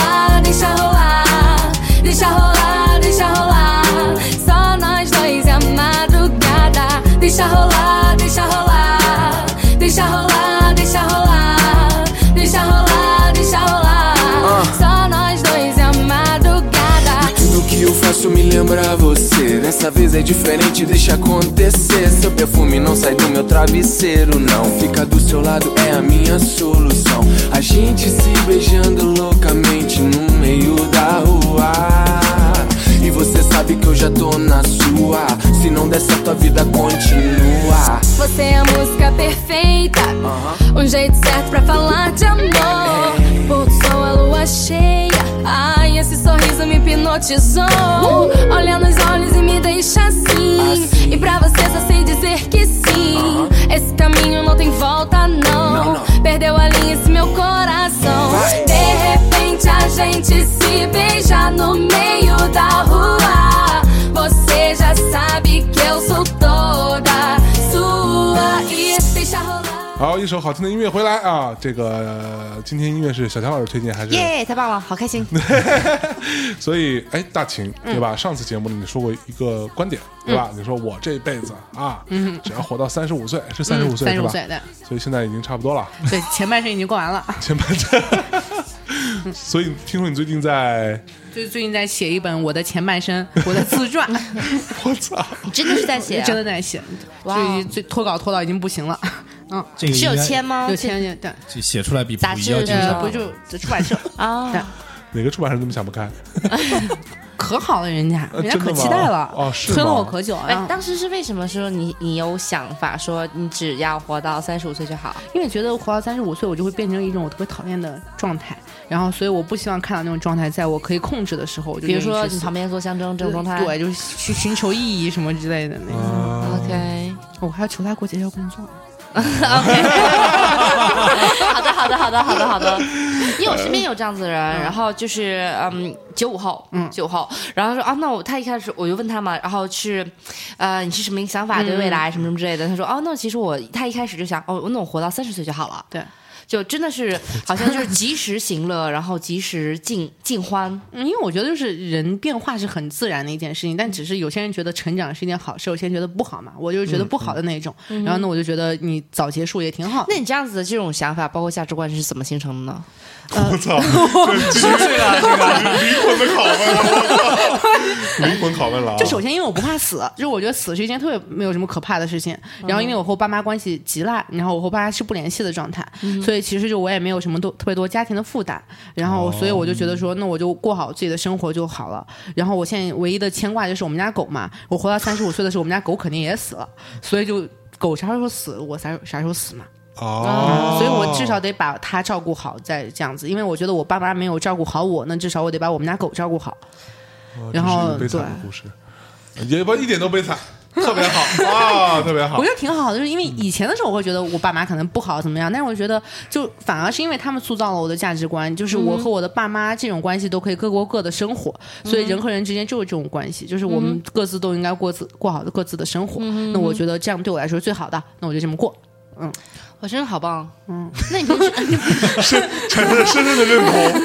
Speaker 6: faço me lembra você. Dessa vez é diferente, deixa acontecer. Seu perfume não sai do meu travesseiro, não. Fica do seu lado é a minha solução. A gente se beijando loucamente no meio da rua. E você sabe que eu já tô na sua. Se não der certo, a vida continua.
Speaker 5: Você é a música perfeita, um jeito certo pra falar de amor. Pôr do sol, a lua cheia. Ai, esse sorriso me hipnotizou. Olha nos olhos e me deixa assim. E pra você só sei dizer que sim. Esse caminho não tem volta, não. Perdeu a linha esse meu coração. De repente a gente se beija no meio da
Speaker 2: 首好听的音乐回来啊！这个、呃今天音乐是小强老师推荐还是？
Speaker 1: 耶，太棒了，好开心。
Speaker 2: 所以，哎，大秦，对吧？上次节目里你说过一个观点，对吧？你说我这辈子啊，嗯只要活到三十五岁，是三十五岁是吧？
Speaker 3: 三十五岁的，
Speaker 2: 所以现在已经差不多了，
Speaker 3: 对，前半生已经过完了。
Speaker 2: 前半生。所以听说你最近在，
Speaker 3: 就是最近在写一本我的前半生，我的自传，
Speaker 2: 我操！
Speaker 1: 你真的是在写啊？
Speaker 3: 真的在写，
Speaker 1: 哇
Speaker 3: 最脱稿脱到已经不行了。嗯，
Speaker 1: 是有签吗？
Speaker 3: 有签对，
Speaker 4: 这写出来比
Speaker 1: 杂志
Speaker 3: 不就出版社
Speaker 1: 啊
Speaker 3: 对？
Speaker 2: 哪个出版社这么想不开？
Speaker 3: 可好了，人家人家可期待了，
Speaker 2: 哦是
Speaker 3: 催了我可久。
Speaker 1: 哎
Speaker 3: 然，后
Speaker 1: 当时是为什么说你你有想法说你只要活到三十五岁就好？
Speaker 3: 因为觉得活到三十五岁，我就会变成一种我特别讨厌的状态，然后所以我不希望看到那种状态，在我可以控制的时时候，我就
Speaker 1: 比如说你旁边做象征这种状态。
Speaker 3: 对，就是去寻求意义什么之类的那种。
Speaker 2: 啊
Speaker 1: ，，OK，
Speaker 3: 我还要求他给我介绍工作。
Speaker 1: OK，好的，好的，好的，好的，好的。因为我身边有这样子的人，然后就是嗯，九五后，嗯，九五后，然后说啊，那我他一开始我就问他嘛，然后是，呃，你是什么想法对未来什么什么之类的？他说哦，那其实我他一开始就想哦，那我活到三十岁就好了，
Speaker 3: 对，
Speaker 1: 就真的是好像就是及时行乐，然后及时尽 尽欢，
Speaker 3: 嗯，因为我觉得就是人变化是很自然的一件事情，但只是有些人觉得成长是一件好事，有些人觉得不好嘛。我就是觉得不好的那种。然后呢，我就觉得你早结束也挺好的。
Speaker 1: 那你这样子的这种想法，包括价值观是怎么形成的呢？
Speaker 2: 我操，
Speaker 4: 十岁了？这个
Speaker 2: 灵魂的拷问了，灵魂拷问了啊！
Speaker 3: 就首先因为我不怕死，就是我觉得死是一件特别没有什么可怕的事情。然后因为我和我爸妈关系极烂，然后我和我爸妈是不联系的状态，所以其实就我也没有什么多特别多家庭的负担。然后所以我就觉得说，那我就过好自己的生活就好了。然后我现在唯一的牵挂就是我们家狗嘛，我活到三十五岁的时候，我们家狗肯定也死了，所以就狗啥时候死，我啥啥时候死嘛。
Speaker 2: 哦，
Speaker 3: 所以我至少得把它照顾好，再这样子。因为我觉得我爸妈没有照顾好我，那至少我得把我们家狗照顾好。
Speaker 2: 哦
Speaker 3: 然后
Speaker 2: 悲惨的
Speaker 3: 对
Speaker 2: 故事，也不一点都悲惨，特别好啊，特别好
Speaker 3: 我觉。得挺好的，就是因为以前的时候我会觉得我爸妈可能不好怎么样，但是我觉得就反而是因为他们塑造了我的价值观，就是我和我的爸妈这种关系都可以各过各的生活，所以人和人之间就是这种关系，就是我们各自都应该过自过好的各自的生活。那我觉得这样对我来说是最好的，那我就这么过。
Speaker 1: 我真的好棒，嗯，那你平时
Speaker 2: 深 深深深的认同。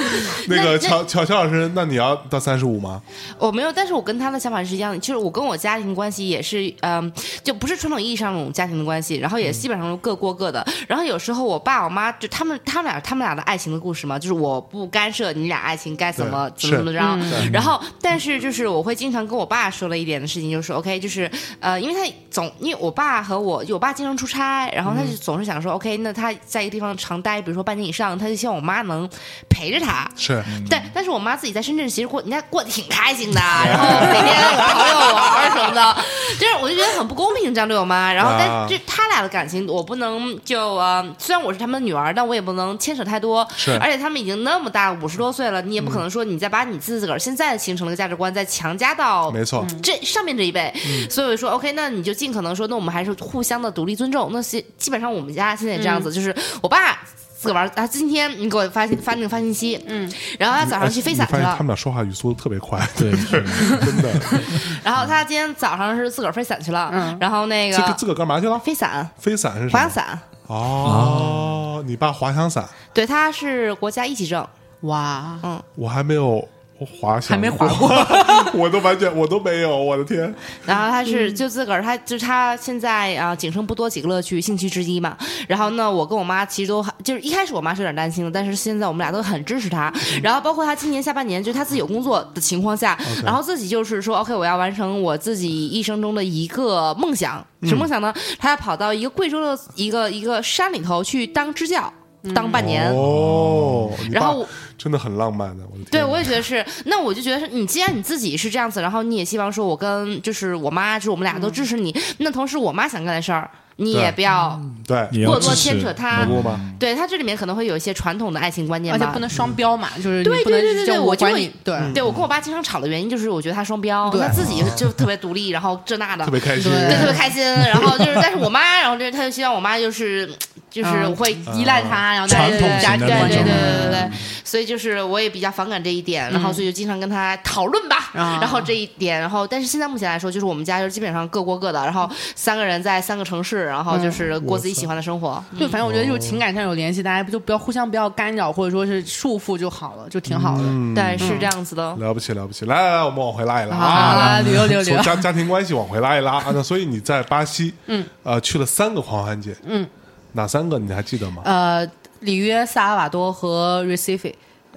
Speaker 2: 那
Speaker 1: 那
Speaker 2: 个乔乔乔老师，那你要到三十五吗？
Speaker 1: 我没有，但是我跟他的想法是一样的，就是我跟我家庭关系也是，嗯、就不是传统意义上那种家庭的关系，然后也基本上都各过各的。然后有时候我爸我妈就他们他们俩他们俩的爱情的故事嘛，就是我不干涉你俩爱情该怎么怎么怎么着。
Speaker 2: 是。
Speaker 1: 然后但是就是我会经常跟我爸说了一点的事情，就是 OK，就是呃，因为他总因为我爸和我，就我爸经常出差，然后他就总是想说、OK，那他在一个地方常待，比如说半年以上，他就希望我妈能陪着他。
Speaker 2: 是
Speaker 1: 但但是我妈自己在深圳其实过，人家过得挺开心的，然后每天有朋友玩什么的，就是我就觉得很不公平这样对我妈。然后
Speaker 2: 啊
Speaker 1: 但这他俩的感情，我不能就呃，虽然我是他们的女儿，但我也不能牵扯太多。
Speaker 2: 是
Speaker 1: 而且他们已经那么大，五十多岁了，你也不可能说你再把你自个儿现在形成的价值观再强加到
Speaker 2: 没错，
Speaker 1: 这上面这一辈，所以我说 OK，那你就尽可能说，那我们还是互相的独立尊重。那些基本上我们家现在也这样子，就是我爸自个儿玩，啊，今天你给我发信发那个发信息，嗯，然后他早上去飞伞去了。
Speaker 2: 你发现他，们俩说话语速特别快，
Speaker 4: 对，是
Speaker 2: 真的。
Speaker 1: 然后他今天早上是自个儿飞伞去了，然后那个
Speaker 2: 这个自个儿干嘛去了？
Speaker 1: 飞伞。
Speaker 2: 飞伞是什么？
Speaker 1: 滑翔伞，
Speaker 2: 哦，你爸滑翔伞，
Speaker 1: 对，他是国家一级证，
Speaker 3: 哇，嗯。
Speaker 2: 我还没有滑翔，
Speaker 3: 还没滑过，
Speaker 2: 我都完全我都没有，我的天！
Speaker 1: 然后他是就自个儿，他就是他现在啊，仅剩不多几个乐趣，兴趣之一嘛。然后呢，我跟我妈其实都很就是一开始我妈是有点担心的，但是现在我们俩都很支持他。然后包括他今年下半年，就是他自己有工作的情况下，然后自己就是说，OK，我要完成我自己一生中的一个梦想，什么梦想呢？他要跑到一个贵州的一个一个山里头去当支教，当半年。
Speaker 2: 哦，
Speaker 1: 然后我
Speaker 2: 真的很浪漫的，
Speaker 1: 对，我也觉得是。那我就觉得是你，既然你自己是这样子，然后你也希望说，我跟就是我妈，就是我们俩都支持你。那同时，我妈想干的事儿，你也不要
Speaker 2: 对，
Speaker 4: 也要
Speaker 1: 过多牵扯她
Speaker 2: 可。不吗？
Speaker 1: 对他这里面可能会有一些传统的爱情观念吧，
Speaker 3: 而且不能双标嘛，就是你
Speaker 1: 对
Speaker 3: 不能
Speaker 1: 对对对对我就会
Speaker 3: 管你，对
Speaker 1: 对我跟我爸经常吵的原因就是，我觉得他双标，他自己就特别独立，然后这那的，
Speaker 2: 特别开心，
Speaker 3: 对
Speaker 1: 对，特别开心。然后就是，但是我妈，然后就是他就希望我妈就是就是会
Speaker 3: 依赖他，然后
Speaker 1: 对
Speaker 3: 再
Speaker 1: 对对
Speaker 4: 传统型
Speaker 3: 家庭
Speaker 1: 对对对对对对，所以就是我也比较反感这一点，然后所以就经常跟他讨论吧，
Speaker 3: 啊
Speaker 1: 然后这一点，然后但是现在目前来说，就是我们家就是基本上各过各的，然后三个人在三个城市，然后就是过自己喜欢的生活。
Speaker 3: 就反正我觉得就是情感上有联系，大家就不要互相不要干扰或者说是束缚就好了，就挺好的。
Speaker 2: 嗯，
Speaker 1: 对，是这样子的。
Speaker 2: 了不起了不起！来来来，我们往回拉一拉
Speaker 3: 好旅游旅游旅游
Speaker 2: 家家庭关系往回拉一拉啊。那所以你在巴西，嗯，呃，去了三个狂欢节，嗯，哪三个？你还记得吗？
Speaker 3: 呃，里约、萨尔瓦多和 Recife，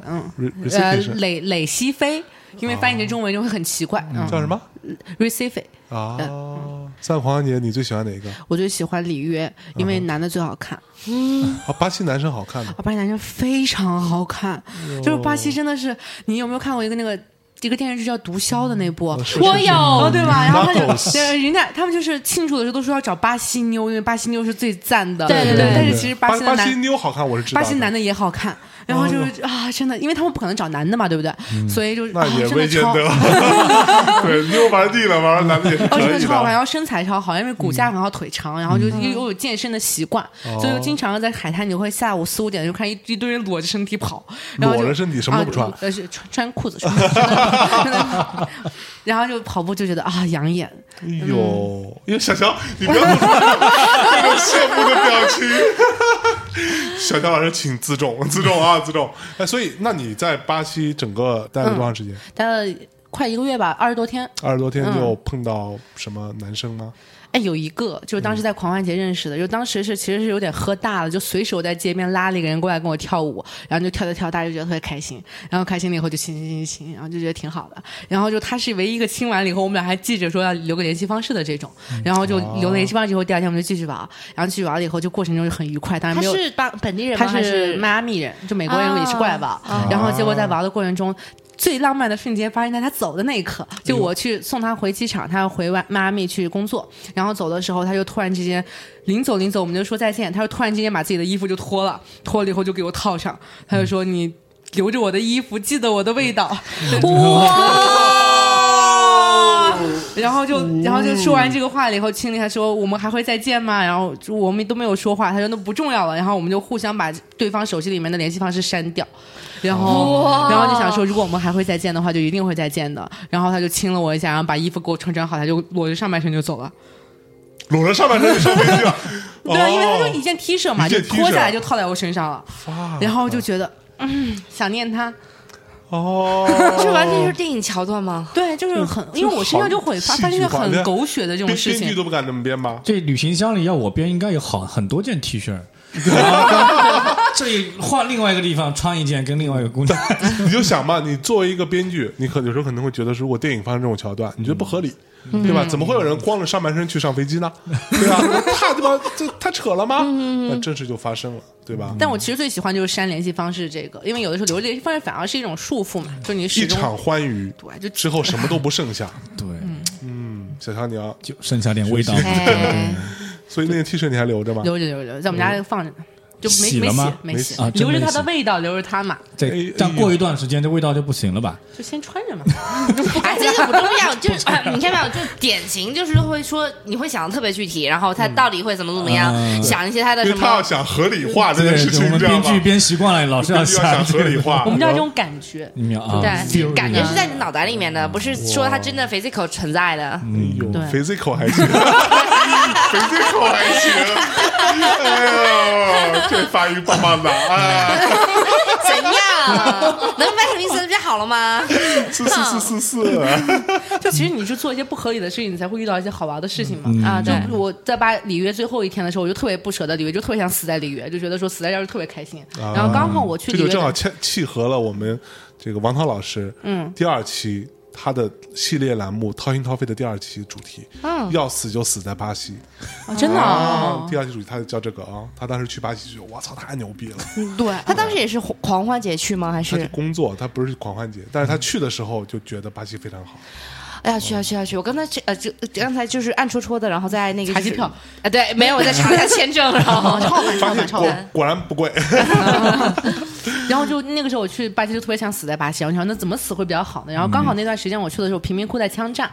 Speaker 3: 嗯
Speaker 2: ，？Re-
Speaker 3: 呃
Speaker 2: Recife 是。
Speaker 3: 累累西非，因为翻译成中文就会很奇怪。嗯
Speaker 2: 叫什么
Speaker 3: ？，Recife，
Speaker 2: 啊，三个狂欢节你最喜欢哪个？
Speaker 3: 我最喜欢里约，因为男的最好看。
Speaker 2: 啊，巴西男生好看吗
Speaker 3: 啊，巴西男生非常好看，就是巴西真的是，你有没有看过一个那个？一个电视剧叫《毒枭》的那部，
Speaker 1: 我有，
Speaker 3: 对吧？然后他就，人家他们就是庆祝的时候都说要找巴西妞，因为巴西妞是最赞的。
Speaker 1: 对对对。
Speaker 3: 但是其实巴西
Speaker 2: 巴西妞好看，我是知
Speaker 3: 道。巴西男的也好看。然后就是啊，真的，因为他们不可能找男的嘛，对不对？所以就是
Speaker 2: 那也
Speaker 3: 未
Speaker 2: 见得。对，你又玩腻了，玩男的也可以。
Speaker 3: 真的超好玩，然后身材超好，因为骨架很好，腿长，然后就又又有健身的习惯，所以就经常在海滩，你会下午四五点就看一一堆人裸着身体跑，裸
Speaker 2: 着身体什么都不穿，
Speaker 3: 呃是穿穿裤子，然后就跑步就觉得啊养眼。
Speaker 2: 哎呦，因为小乔，你不要 羡慕的表情。小乔老师，请自重，自重啊，自重。哎，所以，那你在巴西整个待了多长时间？
Speaker 3: 待了快一个月吧，二十多天。
Speaker 2: 二十多天就碰到什么男生吗？
Speaker 3: 哎，有一个就是当时在狂欢节认识的，就当时是其实是有点喝大了，就随手在街边拉了一个人过来跟我跳舞，然后就跳着跳，大家就觉得特别开心，然后开心了以后就亲亲亲亲，然后就觉得挺好的。然后就他是唯一一个亲完了以后，我们俩还记着说要留个联系方式的这种，然后就留了联系方式以后，第二天我们就继续玩，然后继续玩了以后，就过程中就很愉快。当然没有
Speaker 1: 他是本本地人吗？
Speaker 3: 他是迈阿密人，就美国人也是过来玩，然后结果在玩的过程中。最浪漫的瞬间发生在他走的那一刻，就我去送他回机场，他要回迈阿密去工作，然后走的时候，他就突然之间，临走临走，我们就说再见，他就突然之间把自己的衣服就脱了，脱了以后就给我套上，他就说你留着我的衣服，记得我的味道，哇！然后就然后就说完这个话了以后，亲了他说我们还会再见吗？然后我们都没有说话，他说那不重要了，然后我们就互相把对方手机里面的联系方式删掉。然后，然后就想说，如果我们还会再见的话，就一定会再见的。然后他就亲了我一下，然后把衣服给我穿整好，他就裸着上半身就走了。
Speaker 2: 裸着上半身就上飞机了？
Speaker 3: 对啊，因为他就一件 T 恤嘛，就脱下来就套在我身上了。然后就觉得，嗯，想念他。
Speaker 2: 哦，
Speaker 1: 这完全是电影桥段吗？
Speaker 3: 对，就是很，因为我身上就会发生一些很狗血的这种事情。
Speaker 2: 编剧都不敢这么编吧？
Speaker 4: 这旅行箱里要我编，应该有好很多件 T 恤。这里换另外一个地方穿一件，跟另外一个姑娘，
Speaker 2: 你就想吧，你作为一个编剧，你可有时候可能会觉得，如果电影发生这种桥段，你觉得不合理，对吧？怎么会有人光着上半身去上飞机呢？对吧？太他妈这太扯了吗？那正事就发生了，对吧？
Speaker 3: 但我其实最喜欢就是删联系方式这个，因为有的时候留联系方式反而是一种束缚嘛，就你
Speaker 2: 一场欢愉，
Speaker 3: 对，就
Speaker 2: 之后什么都不剩下，
Speaker 4: 对，
Speaker 2: 嗯，小乔你要
Speaker 4: 就剩下点味道，
Speaker 2: 所以那个 T 恤你还留着吗？
Speaker 3: 留着留着，在我们家放着呢。就没
Speaker 4: 洗了吗？
Speaker 3: 没洗啊，留着它的味道，留着它嘛。
Speaker 4: 对，这样过一段时间，这味道就不行了吧？
Speaker 3: 就先穿着嘛。
Speaker 1: 哎，这个不重要，就是你看没有？就典型就是会说，你会想的特别具体，然后它到底会怎么怎么样，想一些它的什么？
Speaker 2: 他要想合理化这件事情，
Speaker 4: 我们编剧编习惯了，老是
Speaker 2: 要
Speaker 4: 想
Speaker 2: 合理化。
Speaker 3: 我们叫这种感觉，
Speaker 1: 对，感觉是在你脑袋里面的，不是说它真的 physical 存在的。
Speaker 3: 对
Speaker 2: ，physical 还行，physical 还行。哎呦，这发育棒棒。啊！
Speaker 1: 怎样？能掰成名词不就好了吗？
Speaker 2: 是是是是是。
Speaker 3: 就其实你是做一些不合理的事情，你才会遇到一些好玩的事情嘛。啊，对。我在巴里约最后一天的时候，我就特别不舍得里约，就特别想死在里约，就觉得说死在这儿特别开心。然后刚好我去里约，
Speaker 2: 这就正好契契合了我们这个王涛老师嗯第二期。他的系列栏目《掏心掏肺》的第二期主题，嗯，要死就死在巴西，
Speaker 3: 真的啊！
Speaker 2: 第二期主题他就叫这个啊。他当时去巴西去，我操，太牛逼了！
Speaker 3: 对
Speaker 1: 他当时也是狂欢节去吗？还是
Speaker 2: 工作？他不是狂欢节，但是他去的时候就觉得巴西非常好。
Speaker 1: 哎呀，去啊去啊去！我刚才呃就刚才就是暗戳戳的，然后在那个
Speaker 3: 查机票
Speaker 1: 啊，对，没有我在查一下签证，然后
Speaker 3: 超烦超烦超烦，
Speaker 2: 果然不贵。
Speaker 3: 然后就那个时候我去巴西就特别想死在巴西，我想那怎么死会比较好呢？然后刚好那段时间我去的时候贫民窟在枪战，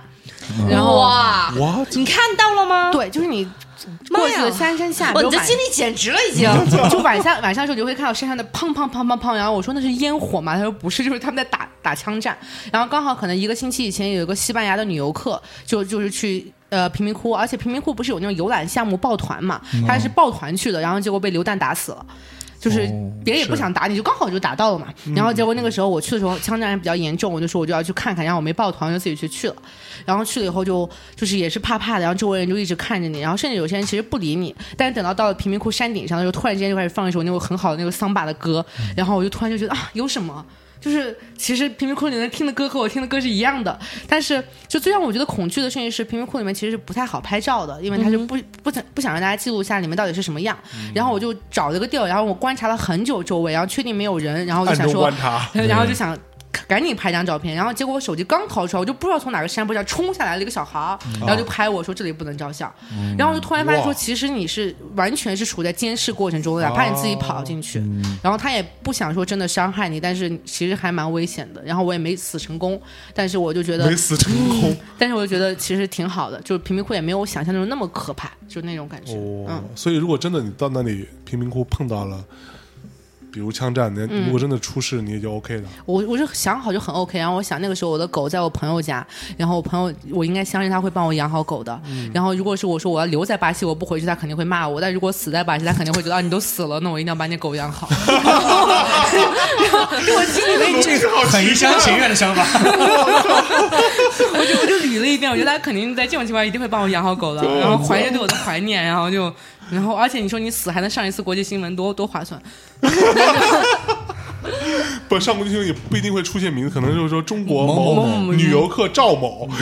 Speaker 3: 然后
Speaker 1: 哇，你看到了吗？
Speaker 3: 对，就是你。过去的山山下，
Speaker 1: 你的经历简直了，已经。
Speaker 3: 就晚上晚上的时候，你就会看到山上的砰砰砰砰砰。然后我说那是烟火嘛？他说不是，就是他们在打打枪战。然后刚好可能一个星期以前有一个西班牙的女游客，就就是去呃贫民窟，而且贫民窟不是有那种游览项目抱团嘛？他是抱团去的，然后结果被流弹打死了。就是别人也不想打你，就刚好就打到了嘛。然后结果那个时候我去的时候枪战还比较严重，我就说我就要去看看，然后我没抱团，我就自己去去了。然后去了以后就就是也是怕怕的，然后周围人就一直看着你，然后甚至有些人其实不理你。但是等到到了贫民窟山顶上的时候，突然之间就开始放一首那个很好的那个桑巴的歌，然后我就突然就觉得啊有什么。就是其实贫民窟里面听的歌和我听的歌是一样的，但是就最让我觉得恐惧的事情是，贫民窟里面其实是不太好拍照的，因为他就不不想不想让大家记录下里面到底是什么样。然后我就找了个地儿，然后我观察了很久周围，然后确定没有人，然后就想说，然后就想。赶紧拍张照片，然后结果我手机刚掏出来，我就不知道从哪个山坡上冲下来了一个小孩儿，然后就拍我说这里不能照相，然后我就突然发现说其实你是完全是处在监视过程中的，哪怕你自己跑进去，然后他也不想说真的伤害你，但是其实还蛮危险的，然后我也没死成功，但是我就觉得
Speaker 2: 没死成功，
Speaker 3: 但是我就觉得其实挺好的，就是贫民窟也没有我想象中那么可怕，就那种感觉。
Speaker 2: 嗯，所以如果真的你到那里贫民窟碰到了。比如枪战，那如果真的出事，你也就 OK 的。
Speaker 3: 我我就想好就很 OK，然后我想那个时候我的狗在我朋友家，然后我朋友我应该相信他会帮我养好狗的。然后如果是我说我要留在巴西，我不回去，他肯定会骂我。但如果死在巴西，他肯定会觉得啊你都死了，那我一定要把你狗养好。我心里面
Speaker 4: 这个很一厢情愿的想法。
Speaker 3: 我就我就捋了一遍，我觉得他肯定在这种情况一定会帮我养好狗的，然后怀念对我的怀念，然后就。然后，而且你说你死还能上一次国际新闻，多多划算。
Speaker 2: 不上国际新闻也不一定会出现名字，可能就是说中国某某女游客赵某。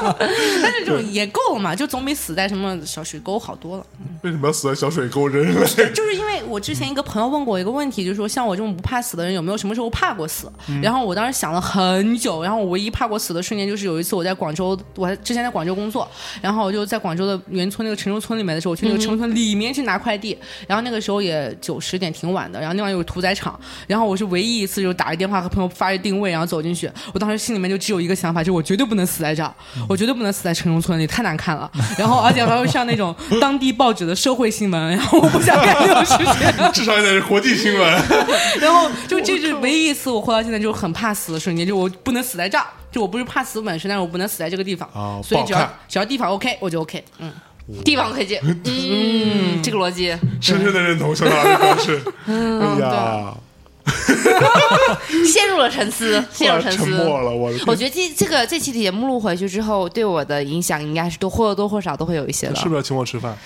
Speaker 3: 但是就也够了嘛，就总比死在什么小水沟好多了。
Speaker 2: 为什么要死在小水沟？人
Speaker 3: 就是因为我之前一个朋友问过我一个问题，就是说像我这种不怕死的人，有没有什么时候怕过死？然后我当时想了很久，然后我唯一怕过死的瞬间就是有一次我在广州，我之前在广州工作，然后我就在广州的原村那个城中村里面的时候，我去那个城中村里面去拿快递，然后那个时候也九十点挺晚的，然后另外有个屠宰场，然后我是唯一一次就打个电话和朋友发一定位，然后走进去，我当时心里面就只有一个想法，就是我绝对不能死在这儿，我绝对不能死在城中村里，太难看了。然后而且还会上那种当地报纸的社会新闻。然后我不想干这种事情，
Speaker 2: 至少也得是国际新闻。
Speaker 3: 然后就这是唯一一次我活到现在就很怕死的瞬间，就我不能死在这儿，就我不是怕死本身，但是我不能死在这个地方。啊，所以只要只要地方 OK，我就 OK。嗯，
Speaker 1: 地方可以接。嗯，这个逻辑
Speaker 2: 深深的认同，小老师表示。哎呀。
Speaker 1: 陷入了沉思，陷入沉思，
Speaker 2: 沉默了。我
Speaker 1: 我觉得这这个这期节目录回去之后，对我的影响应该是多或多或少都会有一些的。
Speaker 2: 是不是要请我吃饭？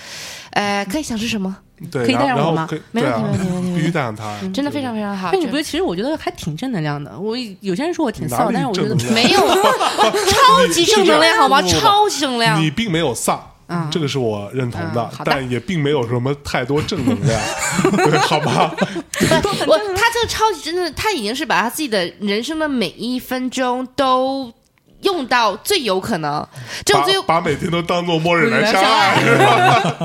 Speaker 1: 呃，可以想吃什么？
Speaker 2: 对，
Speaker 1: 可以带上我吗？没问题，没问题，没问题，
Speaker 2: 必须带上他。
Speaker 1: 真的非常非常好。
Speaker 3: 那你不是？其实我觉得还挺正能量的。我有些人说我挺丧，但是我觉得
Speaker 1: 没有，超级正能量，好吗？超级正能量。
Speaker 2: 你并没有丧。嗯，这个是我认同的，但也并没有什么太多正能量，好吧？
Speaker 1: 我他这个超级真的，他已经是把他自己的人生的每一分钟都用到最有可能，就最
Speaker 2: 把每天都当做末日来相爱，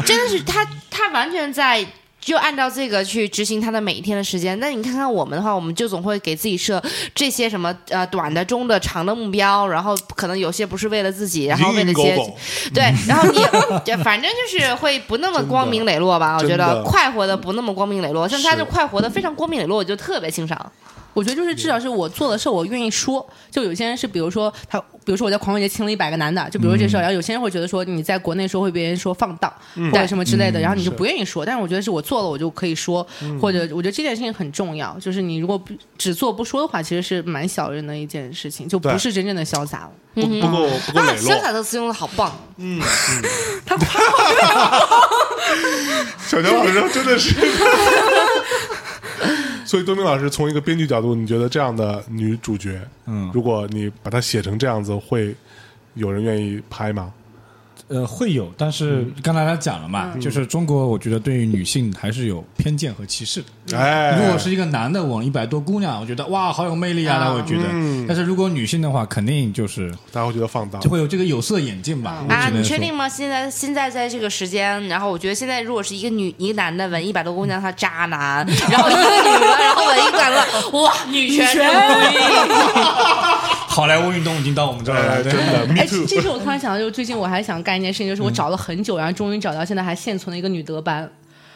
Speaker 1: 真的是他，他完全在。就按照这个去执行他的每一天的时间。那你看看我们的话，我们就总会给自己设这些什么呃短的、中的、长的目标，然后可能有些不是为了自己，然后为了些 对，然后你反正就是会不那么光明磊落吧？我觉得快活的不那么光明磊落，像他就快活的非常光明磊落，我就特别欣赏。
Speaker 3: 我觉得就是至少是我做的事，我愿意说。就有些人是，比如说他，比如说我在狂欢节亲了一百个男的，就比如说这事儿。然后有些人会觉得说你在国内说会被人说放荡或者什么之类的，然后你就不愿意说。但是我觉得是我做了，我就可以说。或者我觉得这件事情很重要，就是你如果只做不说的话，其实是蛮小人的一件事情，就不是真正的潇洒了。
Speaker 2: 不不够不够磊落。
Speaker 1: 潇洒的词用的好棒。嗯
Speaker 3: 嗯，他夸
Speaker 2: 小乔老师真的是。所以，东明老师从一个编剧角度，你觉得这样的女主角，嗯，如果你把它写成这样子，会有人愿意拍吗？
Speaker 4: 呃，会有，但是刚才他讲了嘛，就是中国，我觉得对于女性还是有偏见和歧视的。哎，如果是一个男的吻一百多姑娘，我觉得哇，好有魅力啊，他会觉得。但是如果女性的话，肯定就是
Speaker 2: 大家会觉得放荡，
Speaker 4: 就会有这个有色眼镜吧。啊，
Speaker 1: 你确定吗？现在现在在这个时间，然后我觉得现在如果是一个女一个男的吻一百多姑娘，他渣男；然后一个女的，然后吻一百个，哇，女权主义。
Speaker 4: 好莱坞运动已经到我们这儿来，
Speaker 2: 真的。
Speaker 3: 哎，其实我突然想到，就是最近我还想干一件事情，就是我找了很久，然后终于找到现在还现存的一个女德班。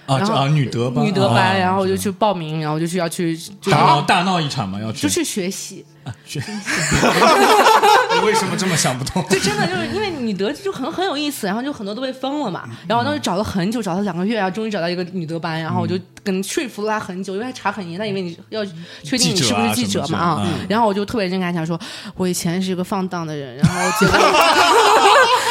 Speaker 4: 啊啊！女德班，
Speaker 3: 女德班，然后我就去报名，然后就去要去
Speaker 4: 大闹大闹一场嘛，要去
Speaker 3: 就去学习。
Speaker 4: 学习。你为什么这么想不通？
Speaker 3: 就真的就是因为女德就很很有意思，然后就很多都被封了嘛。然后当时找了很久，找了两个月，然后终于找到一个女德班，然后我就跟说服了他很久，因为他查很严，他以为你要确定你是不是记者嘛啊。然后我就特别认真讲说，我以前是一个放荡的人，然后结果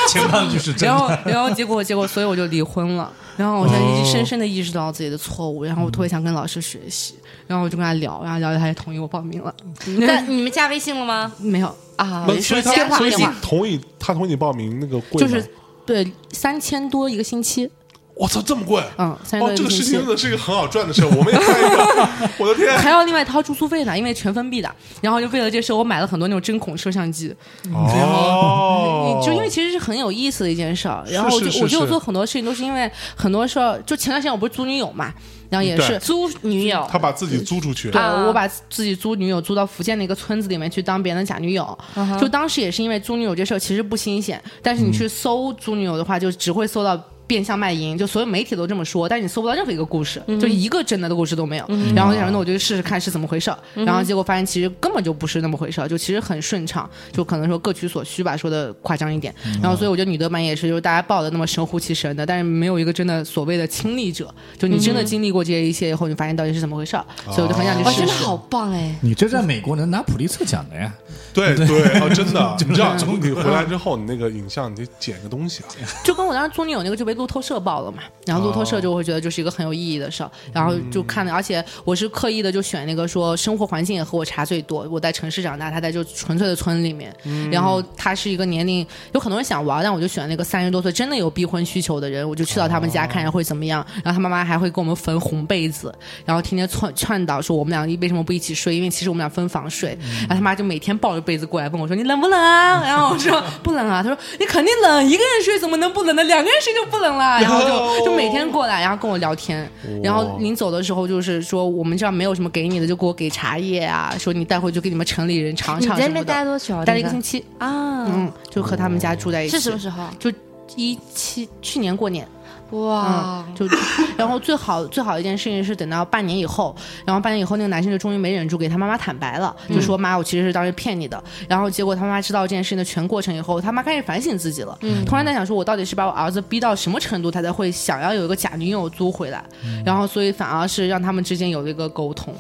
Speaker 4: 前半句是真的，
Speaker 3: 然后然后结果结果，所以我就离婚了。然后我现在已经深深的意识到自己的错误，然后我特别想跟老师学习，然后我就跟他聊，然后聊着他也同意我报名了。
Speaker 1: 那你们加微信了吗？
Speaker 3: 没有
Speaker 1: 啊，
Speaker 2: 所以他所以你同意他同意你报名那个贵
Speaker 3: 就是对三千多一个星期。
Speaker 2: 我操，这么贵！
Speaker 3: 嗯，
Speaker 2: 哦，这个事情真的是一个很好赚的事我们也干一个，我的天！
Speaker 3: 还要另外掏住宿费呢，因为全封闭的。然后就为了这事，我买了很多那种针孔摄像机。
Speaker 2: 哦，
Speaker 3: 就因为其实是很有意思的一件事儿。然后我就我就做很多事情都是因为很多事儿，就前段时间我不是租女友嘛，然后也是
Speaker 1: 租女友，
Speaker 2: 他把自己租出去。
Speaker 3: 对，我把自己租女友租到福建的一个村子里面去当别人的假女友。就当时也是因为租女友这事儿其实不新鲜，但是你去搜租女友的话，就只会搜到。变相卖淫，就所有媒体都这么说，但是你搜不到任何一个故事，就一个真的的故事都没有。然后我想说，那我就试试看是怎么回事然后结果发现其实根本就不是那么回事就其实很顺畅，就可能说各取所需吧，说的夸张一点。然后所以我觉得女德版也是，就是大家报的那么神乎其神的，但是没有一个真的所谓的亲历者，就你真的经历过这些一切以后，你发现到底是怎么回事所以我就很想去试试。
Speaker 1: 真的好棒哎！
Speaker 4: 你这在美国能拿普利策奖的呀？
Speaker 2: 对对 哦，真的，你知道，你回来之后，你那个影像你得剪个东西啊。
Speaker 3: 就跟我当时租女友那个就被路透社报了。嘛，然后路透社就会觉得就是一个很有意义的事儿，然后就看，而且我是刻意的就选那个说生活环境也和我差最多，我在城市长大，他在就纯粹的村里面，然后他是一个年龄有很多人想玩，但我就选那个三十多岁真的有逼婚需求的人，我就去到他们家看一下会怎么样，然后他妈妈还会给我们缝红被子，然后天天劝劝导说我们俩为什么不一起睡，因为其实我们俩分房睡，然后他妈就每天抱着被子过来问我说你冷不冷啊，然后我说不冷啊，他说你肯定冷，一个人睡怎么能不冷呢？两个人睡就不冷了，然后就。就每天过来，然后跟我聊天，然后临走的时候就是说我们这儿没有什么给你的，就给我给茶叶啊，说你带回去给你们城里人尝尝。
Speaker 1: 你在那边待多久？
Speaker 3: 待了一个星期
Speaker 1: 啊，
Speaker 3: 嗯，就和他们家住在一起。
Speaker 1: 是什么时候？
Speaker 3: 就一七去年过年。
Speaker 1: 哇，
Speaker 3: 就 然后最好最好的一件事情是等到半年以后，然后半年以后那个男生就终于没忍住给他妈妈坦白了，就说妈，我其实是当时骗你的。然后结果他妈妈知道这件事情的全过程以后，他妈开始反省自己了，嗯。突然在想说，我到底是把我儿子逼到什么程度，他才会想要有一个假女友租回来？然后所以反而是让他们之间有了一个沟通，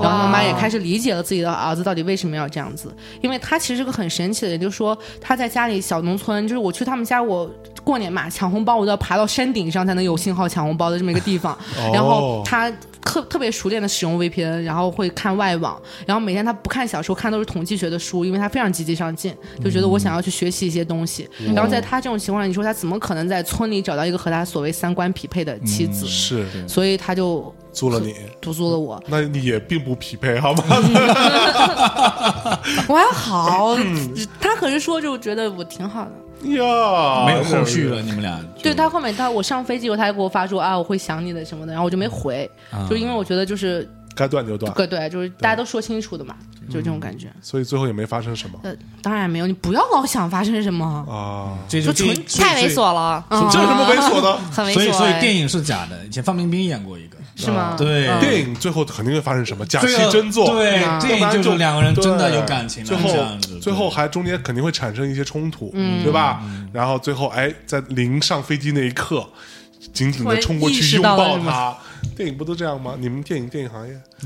Speaker 3: 然后妈妈也开始理解了自己的儿子到底为什么要这样子，因为他其实是个很神奇的人，就是说他在家里小农村，就是我去他们家我过年嘛抢红包，我都要爬到山顶上才能有信号抢。红包的这么一个地方，然 后他特特别熟练的使用 VPN，然后会看外网，然后每天他不看小说，看都是统计学的书，因为他非常积极上进，就觉得我想要去学习一些东西。然后在他这种情况下，你说他怎么可能在村里找到一个和他所谓三观匹配的妻子？
Speaker 2: 是，
Speaker 3: 所以他就
Speaker 2: 租了你，
Speaker 3: 租租了我。
Speaker 2: 那你也并不匹配，好吗？
Speaker 3: 我还好，他可是说就觉得我挺好的。
Speaker 2: 呀，
Speaker 4: 没有后续了，你们俩。
Speaker 3: 对他后面，他我上飞机以后，他还给我发说啊，我会想你的什么的，然后我就没回，就因为我觉得就是
Speaker 2: 该断就断，
Speaker 3: 对对，就是大家都说清楚的嘛，就是这种感觉。
Speaker 2: 所以最后也没发生什么。
Speaker 3: 呃，当然没有，你不要老想发生什么
Speaker 2: 啊，
Speaker 4: 这就
Speaker 3: 纯
Speaker 1: 太猥琐了，
Speaker 2: 这有什么猥琐的？
Speaker 1: 很猥琐。
Speaker 4: 所以所以电影是假的，以前范冰冰演过一个。
Speaker 3: 是吗？
Speaker 4: 对，
Speaker 2: 电影最后肯定会发生什么？假戏真做，
Speaker 4: 对，电影就是两个人真的有感情，
Speaker 2: 最后最后还中间肯定会产生一些冲突，对吧？然后最后哎，在临上飞机那一刻，紧紧的冲过去拥抱他。电影不都这样吗？你们电影电影行业，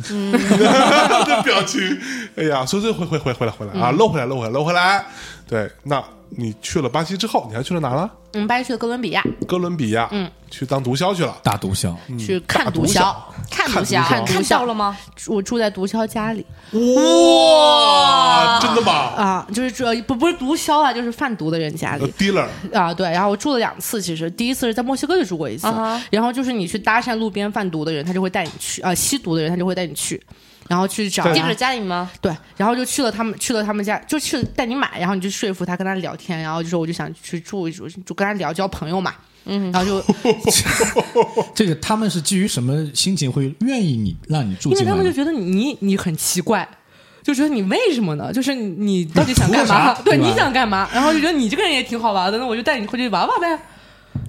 Speaker 2: 的表情，哎呀，所以回回回回来回来。啊，搂回来搂回来搂回来。对，那你去了巴西之后，你还去了哪了？
Speaker 3: 嗯，巴西去了哥伦比亚。
Speaker 2: 哥伦比亚，嗯，去当毒枭去了，
Speaker 4: 大毒枭，
Speaker 3: 去看毒枭，
Speaker 1: 看毒枭，
Speaker 3: 看
Speaker 1: 毒枭了吗？
Speaker 3: 我住在毒枭家里。
Speaker 2: 哇，真的吗？
Speaker 3: 啊，就是主要不不是毒枭啊，就是贩毒的人家里。
Speaker 2: dealer
Speaker 3: 啊，对。然后我住了两次，其实第一次是在墨西哥就住过一次。然后就是你去搭讪路边贩毒的人，他就会带你去啊；吸毒的人，他就会带你去。然后去找
Speaker 1: 地址家里吗？
Speaker 3: 对，然后就去了他们，去了他们家，就去带你买，然后你就说服他跟他聊天，然后就说我就想去住一住，就跟他聊交朋友嘛。嗯，然后就
Speaker 4: 这个他们是基于什么心情会愿意你让你住？
Speaker 3: 因为他们就觉得你你很奇怪，就觉得你为什么呢？就是你到底想干嘛？对，你想干嘛？然后就觉得你这个人也挺好玩的，那我就带你回去玩玩呗，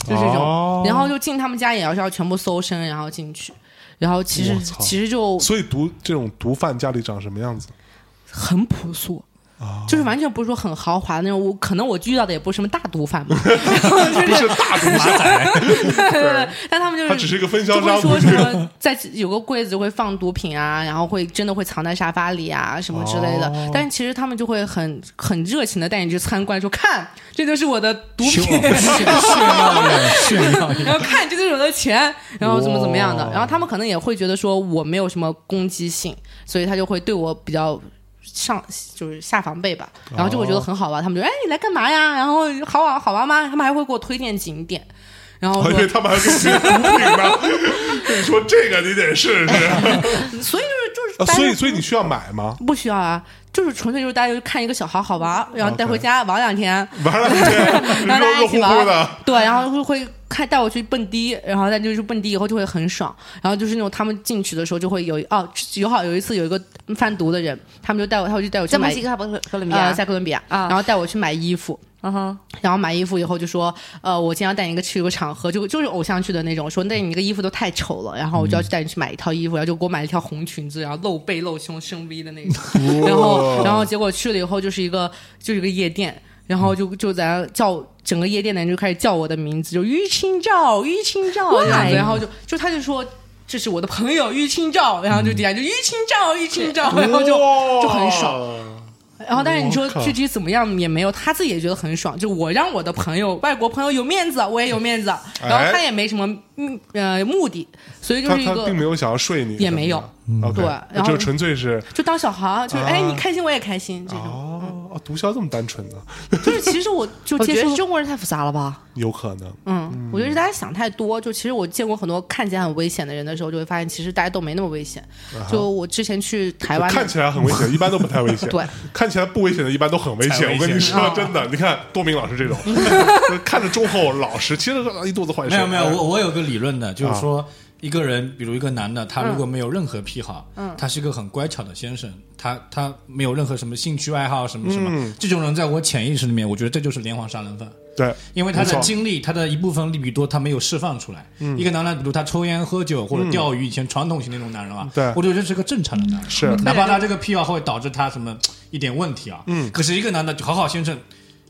Speaker 3: 就这种。然后就进他们家也要是要全部搜身，然后进去。然后其实其实就
Speaker 2: 所以毒这种毒贩家里长什么样子？
Speaker 3: 很朴素，就是完全不是说很豪华的那种。我可能我遇到的也不是什么大毒贩嘛，
Speaker 2: 不是大毒马仔，
Speaker 3: 对 对，但他们就是
Speaker 2: 他只是一个分销商，
Speaker 3: 就会说什么在有个柜子会放毒品啊，然后会真的会藏在沙发里啊什么之类的。但是其实他们就会很很热情的带你去参观，说看这就是我的毒品，
Speaker 4: 炫 耀炫耀，
Speaker 3: 然后看这就是我的钱，然后怎么怎么样的。然后他们可能也会觉得说我没有什么攻击性，所以他就会对我比较。上就是下防备吧，然后就会觉得很好玩。他们就哎，你来干嘛呀？然后好玩好玩吗？他们还会给我推荐景点，然后
Speaker 2: 说他们还给我推荐毒品呢。跟你说这个你得试试。
Speaker 3: 所以就是就是，
Speaker 2: 所以所以你需要买吗？
Speaker 3: 不需要啊，就是纯粹就是大家就看一个小孩好玩，然后带回家玩两天，
Speaker 2: 玩两天，
Speaker 3: 然后大家一起
Speaker 2: 玩。
Speaker 3: 对，然后会开带我去蹦迪，然后再就是蹦迪以后就会很爽。然后就是那种他们进去的时候就会有哦，有好有一次有一个贩毒的人，他们就带我，他会就带我去买。
Speaker 1: 在哥伦比亚，
Speaker 3: 在哥伦比亚，然后带我去买衣服。
Speaker 1: 嗯哼，
Speaker 3: 然后买衣服以后就说，呃，我今天要带你一个去一个场合，就就是偶像剧的那种，说那你那个衣服都太丑了，然后我就要去带你去买一套衣服，然后就给我买了一条红裙子，然后露背露胸深 V 的那种，然后然后结果去了以后就是一个就是一个夜店，然后就就在叫整个夜店的人就开始叫我的名字，就于清照，于清照这样子，然后就就他就说这是我的朋友于清照，然后就底下就于清照，于清照，然后就就很爽。然后，但是你说具体怎么样也没有，他自己也觉得很爽。就我让我的朋友、外国朋友有面子，我也有面子。然后他也没什么嗯呃目的，所以就是一个
Speaker 2: 并没有想要睡你，
Speaker 3: 也没有。对，然后
Speaker 2: 就纯粹是
Speaker 3: 就当小孩，就是哎你开心我也开心这种。
Speaker 2: 哦，毒枭这么单纯的。
Speaker 3: 就是其实我 就
Speaker 1: 觉得中国人太复杂了吧？
Speaker 2: 有可能。
Speaker 3: 嗯，我觉得大家想太多。就其实我见过很多看起来很危险的人的时候，就会发现其实大家都没那么危险。就我之前去台湾，
Speaker 2: 看起来很危险，一般都不太危险。
Speaker 3: 对，
Speaker 2: 看起来不危险的，一般都很危险。我跟你说真的，你看多明老师这种，看着忠厚老实，其实一肚子坏事。
Speaker 4: 没有没有，我我有个理论的，就是说。一个人，比如一个男的，他如果没有任何癖好，他是一个很乖巧的先生，他他没有任何什么兴趣爱好什么什么，这种人在我潜意识里面，我觉得这就是连环杀人犯。
Speaker 2: 对，
Speaker 4: 因为他的精力，他的一部分利比多他没有释放出来。一个男的，比如他抽烟喝酒或者钓鱼，以前传统型那种男人啊，
Speaker 2: 对，
Speaker 4: 我觉得这是个正常的男人，
Speaker 2: 是，
Speaker 4: 哪怕他这个癖好会导致他什么一点问题啊，嗯，可是一个男的好好先生。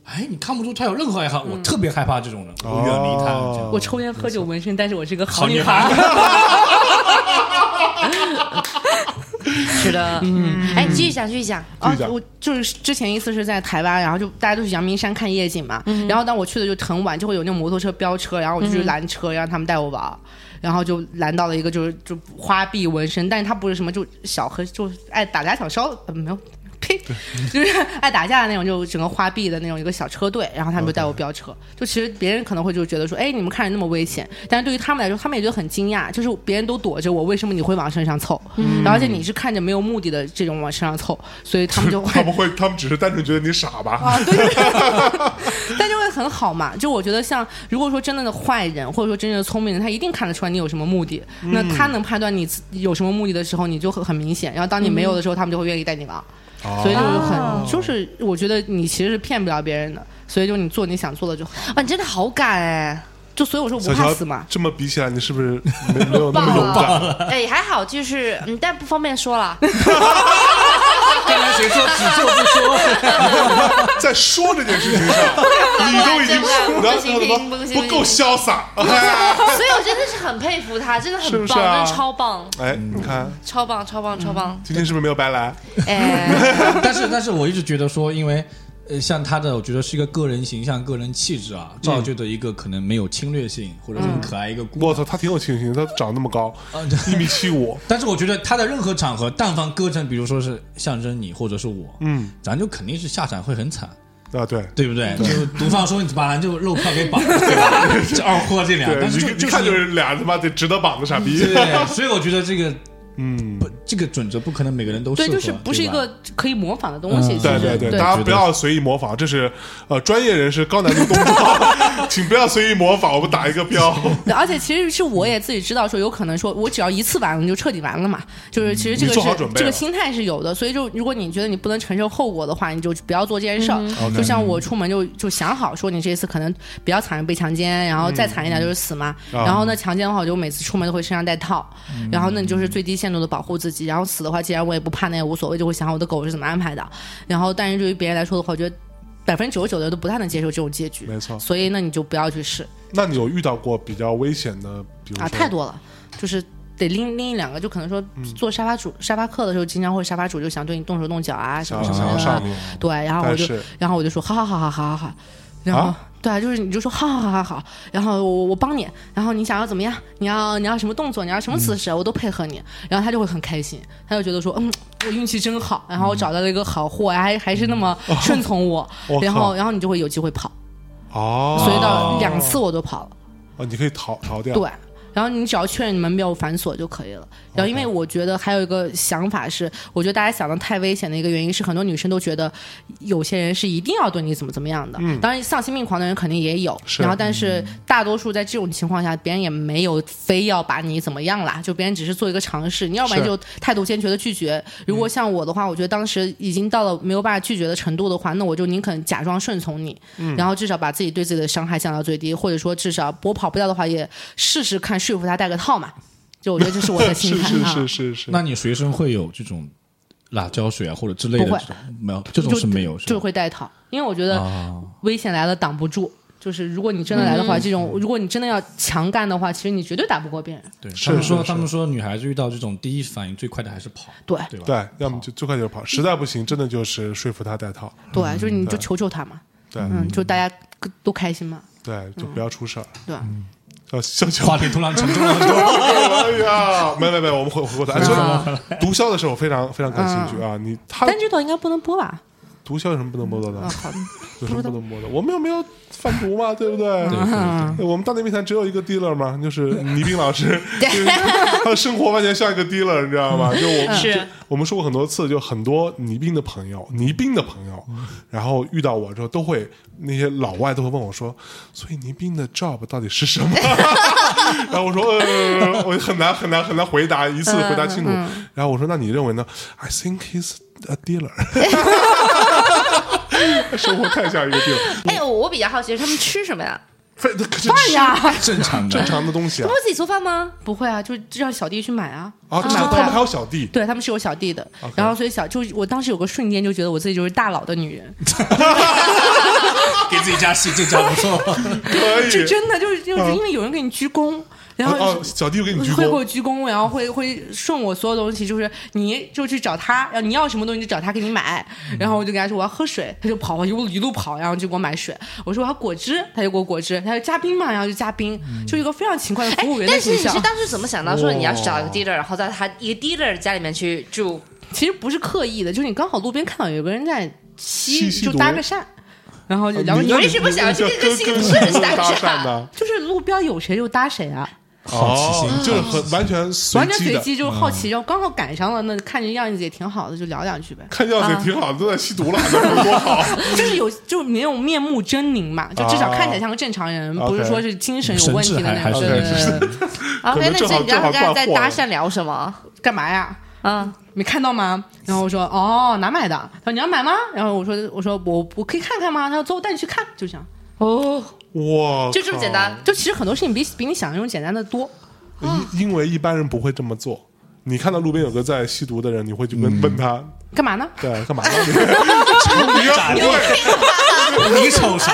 Speaker 4: 哎，你看不出他有任何爱好，我特别害怕这种人，我远离他。
Speaker 3: 我抽烟喝酒纹身，但是我是个好女孩。
Speaker 1: 是的，嗯，哎，继续讲，继续讲
Speaker 2: 啊！
Speaker 3: 我就是之前一次是在台湾，然后就大家都去阳明山看夜景嘛，然后当我去的就很晚，就会有那种摩托车飙车，然后我就去拦车，让他们带我玩，然后就拦到了一个就是就花臂纹身，但是他不是什么就小和就爱打家小烧，没有。呸，就是爱打架的那种，就整个花臂的那种一个小车队，然后他们就带我飙车。就其实别人可能会就觉得说，哎，你们看着那么危险，但是对于他们来说，他们也觉得很惊讶，就是别人都躲着我，为什么你会往身上凑？然后而且你是看着没有目的的这种往身上凑，所以他们就会
Speaker 2: 他们会他们只是单纯觉得你傻吧？
Speaker 3: 啊，对，但就会很好嘛。就我觉得像如果说真正的坏人，或者说真正的聪明人，他一定看得出来你有什么目的。那他能判断你有什么目的的时候，你就很很明显。然后当你没有的时候，他们就会愿意带你玩。所以就是很，就是我觉得你其实是骗不了别人的，所以就你做你想做的就好。
Speaker 1: 啊，你真的好敢哎！
Speaker 3: 就所以我说我不怕死嘛。
Speaker 2: 这么比起来，你是不是没 没有那么勇敢？
Speaker 1: 哎，还好，就是嗯，但不方便说了。
Speaker 4: 刚才谁说只做不说？
Speaker 2: 在说这件事情上，你都已经
Speaker 1: 不行
Speaker 2: 不够潇洒。所
Speaker 1: 以我真的是很佩服他，真的很棒，真的超棒。
Speaker 2: 哎，你看，
Speaker 1: 超棒，超棒，超棒。
Speaker 2: 今天是不是没有白来？
Speaker 1: 哎，
Speaker 4: 但是但是我一直觉得说，因为。呃，像他的，我觉得是一个个人形象、个人气质啊，造就的一个可能没有侵略性或者很可爱一个。
Speaker 2: 我操，他挺有侵略性，他长那么高，一米七五。
Speaker 4: 但是我觉得他在任何场合，但凡割成，比如说是象征你或者是我，嗯，咱就肯定是下场会很惨
Speaker 2: 啊，对
Speaker 4: 对不对？就 毒贩说你把咱就肉票给绑了，这二货这俩，但是就
Speaker 2: 一看就是俩他妈得值得绑的傻逼。
Speaker 4: 对，所以我觉得这个。嗯，不，这个准则不可能每个人都
Speaker 3: 对，就是不是一个可以模仿的东西。
Speaker 2: 对对对，大家不要随意模仿，这是呃专业人士高难度动作，请不要随意模仿。我们打一个标。
Speaker 3: 而且其实是我也自己知道，说有可能说我只要一次完了就彻底完了嘛。就是其实这个是这个心态是有的，所以就如果你觉得你不能承受后果的话，你就不要做这件事儿。就像我出门就就想好说，你这次可能比较惨被强奸，然后再惨一点就是死嘛。然后呢，强奸的话，我就每次出门都会身上带套，然后那你就是最低限。限度的保护自己，然后死的话，既然我也不怕，那也无所谓，就会想我的狗是怎么安排的。然后，但是对于别人来说的话，我觉得百分之九十九的人都不太能接受这种结局。
Speaker 2: 没错，
Speaker 3: 所以那你就不要去试。
Speaker 2: 那你有遇到过比较危险的，比如
Speaker 3: 啊，太多了，就是得拎拎一两个，就可能说做沙发主、沙发客的时候，经常会沙发主就想对你动手动脚啊什么什么的。对，然后我就，然后我就说，好好好好好好好，然后。对啊，就是你就说好好好好好，然后我我帮你，然后你想要怎么样？你要你要什么动作？你要什么姿势？我都配合你，然后他就会很开心，他就觉得说，嗯，我运气真好，然后我找到了一个好货，还还是那么顺从我，然后然后你就会有机会跑，
Speaker 2: 哦，
Speaker 3: 所以到两次我都跑了，
Speaker 2: 哦，你可以逃逃掉，
Speaker 3: 对。然后你只要确认你门没有反锁就可以了。然后，因为我觉得还有一个想法是，我觉得大家想的太危险的一个原因是，很多女生都觉得有些人是一定要对你怎么怎么样的。嗯。当然，丧心病狂的人肯定也有。是。然后，但是大多数在这种情况下，别人也没有非要把你怎么样啦，就别人只是做一个尝试。你要不然就态度坚决的拒绝。如果像我的话，我觉得当时已经到了没有办法拒绝的程度的话，那我就宁肯假装顺从你，然后至少把自己对自己的伤害降到最低，或者说至少我跑不掉的话，也试试看说服他戴个套嘛。就我觉得这是我的心 态
Speaker 2: 是是是是。
Speaker 4: 那你随身会有这种辣椒水啊，或者之类的？
Speaker 3: 不会，
Speaker 4: 没有，这种是没有，
Speaker 3: 就会带套。因为我觉得危险来了挡不住，就是如果你真的来的话，这种如果你真的要强干的话，其实你绝对打不过别人。
Speaker 4: 对，他们说他们说女孩子遇到这种第一反应最快的还是跑，
Speaker 3: 对
Speaker 4: 对吧？
Speaker 2: 对，要么就最快就是跑，实在不行，真的就是说服他带套。
Speaker 3: 对，就是你就求求他嘛。
Speaker 2: 对，
Speaker 3: 嗯，就大家都开心嘛。
Speaker 2: 对，就不要出事儿。
Speaker 3: 对。
Speaker 2: 小小
Speaker 4: 话题突然沉重了很多。
Speaker 2: 哎呀，没没没，我们回回过头。毒枭的时候非常非常感兴趣啊！你他
Speaker 3: 但这段应该不能播吧？
Speaker 2: 毒枭 有什么不能摸的？
Speaker 3: 好的，
Speaker 2: 有什么不能摸的？我们又没有贩毒嘛，对不对？我们大内密谈只有一个 dealer 嘛，就是倪斌老师。他的生活完全像一个 dealer，你知道吗？就我们我们说过很多次，就很多倪斌的朋友，倪斌的朋友，然后遇到我之后，都会那些老外都会问我说：“所以倪斌的 job 到底是什么？”然后我说：“呃，我很难很难很难回答一次回答清楚。”然后我说：“那你认为呢？”I think he's a dealer。生活太像一个
Speaker 1: dealer。哎，我比较好奇，他们吃什么呀？
Speaker 2: 饭
Speaker 3: 呀，
Speaker 4: 正常
Speaker 2: 正常的东西啊。
Speaker 1: 不会自己做饭吗？
Speaker 3: 不会啊，就让小弟去买啊。
Speaker 2: 啊，他们还有小弟，
Speaker 3: 对他们是有小弟的。然后所以小就我当时有个瞬间就觉得我自己就是大佬的女人，
Speaker 4: 给自己加戏，这招不错。
Speaker 2: 可以，
Speaker 3: 就真的，就是就是因为有人给你鞠躬。然后
Speaker 2: 小弟又给你鞠
Speaker 3: 躬，会给我鞠躬，然后会会送我所有东西，就是你就去找他，然后你要什么东西就找他给你买。然后我就跟他说我要喝水，他就跑一路一路跑，然后就给我买水。我说我要果汁，他就给我果汁。他就加冰嘛，然后就加冰，就一个非常勤快的服务员
Speaker 1: 但是你是当时怎么想到说你要去找一个 dealer，然后在他一个 dealer 家里面去住？
Speaker 3: 其实不是刻意的，就是你刚好路边看到有个人在吸，就搭个讪。然后就聊。
Speaker 1: 你为什么想要去跟新人搭
Speaker 2: 讪呢？
Speaker 3: 就是路边有谁就搭谁啊。
Speaker 2: 好奇心就是很完全
Speaker 3: 完全随机，就是好奇，然后刚好赶上了，那看着样子也挺好的，就聊两句呗。
Speaker 2: 看样子也挺好的，都在吸毒了，能多好？
Speaker 3: 就是有就没有面目狰狞嘛，就至少看起来像个正常人，不是说是精神有问题的那种。
Speaker 1: OK，那这你刚刚在搭讪聊什么？
Speaker 3: 干嘛呀？啊，没看到吗？然后我说哦，哪买的？他说你要买吗？然后我说我说我我可以看看吗？他说走，我带你去看，就这样。
Speaker 1: 哦。
Speaker 2: 哇，
Speaker 1: 就这么简单？
Speaker 3: 就其实很多事情比比你想象中简单的多。
Speaker 2: 因因为一般人不会这么做。你看到路边有个在吸毒的人，你会去问问他
Speaker 3: 干嘛呢？
Speaker 2: 对，干嘛呢？你
Speaker 4: 咋地？你瞅啥？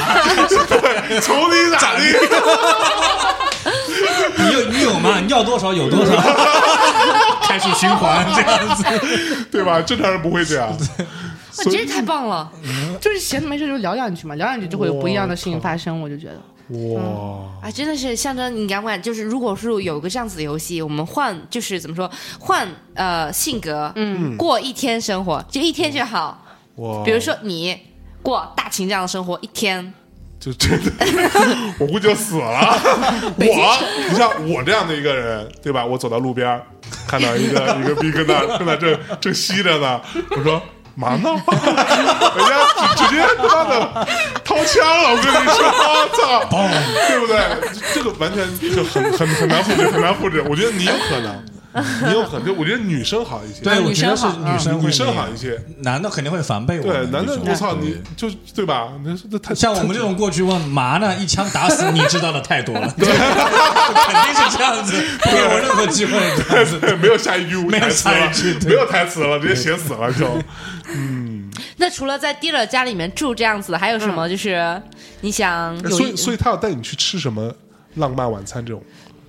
Speaker 2: 对，瞅你咋地？
Speaker 4: 你有你有吗？你要多少有多少？开始循环这样子，
Speaker 2: 对吧？正常人不会这样。
Speaker 1: 哇，真是太棒了！
Speaker 3: 就是闲着没事就聊两句嘛，聊两句就会有不一样的事情发生，我就觉得
Speaker 2: 哇，
Speaker 1: 啊，真的是象征你敢不敢？就是如果是有个这样子的游戏，我们换就是怎么说换呃性格，嗯，过一天生活就一天就好。哇，比如说你过大秦这样的生活一天，
Speaker 2: 就真的 我估计就死了。我，你像我这样的一个人，对吧？我走到路边看到一个 一个逼跟那跟那正正吸着呢，我说。嘛呢？人家直直接他妈的掏枪了！我跟你说，我操，对不对？这个完全就很很很难复制，很难复制。我觉得你有可能，你有很多，我觉得女生好一些，
Speaker 4: 对，我觉得是
Speaker 3: 女
Speaker 4: 生
Speaker 2: 女生好一些，
Speaker 4: 男的肯定会防备我。
Speaker 2: 对，男的我操，你就对吧？那那太
Speaker 4: 像我们这种过去问嘛呢，一枪打死 你知道的太多了，对，肯定是这样子，没有任何机会，
Speaker 2: 没有下一句
Speaker 4: 没有下一句，
Speaker 2: 没有台词了，直接写死了就。嗯，
Speaker 1: 那除了在 dealer 家里面住这样子，还有什么？就是你想，
Speaker 2: 所以所以他要带你去吃什么浪漫晚餐这种，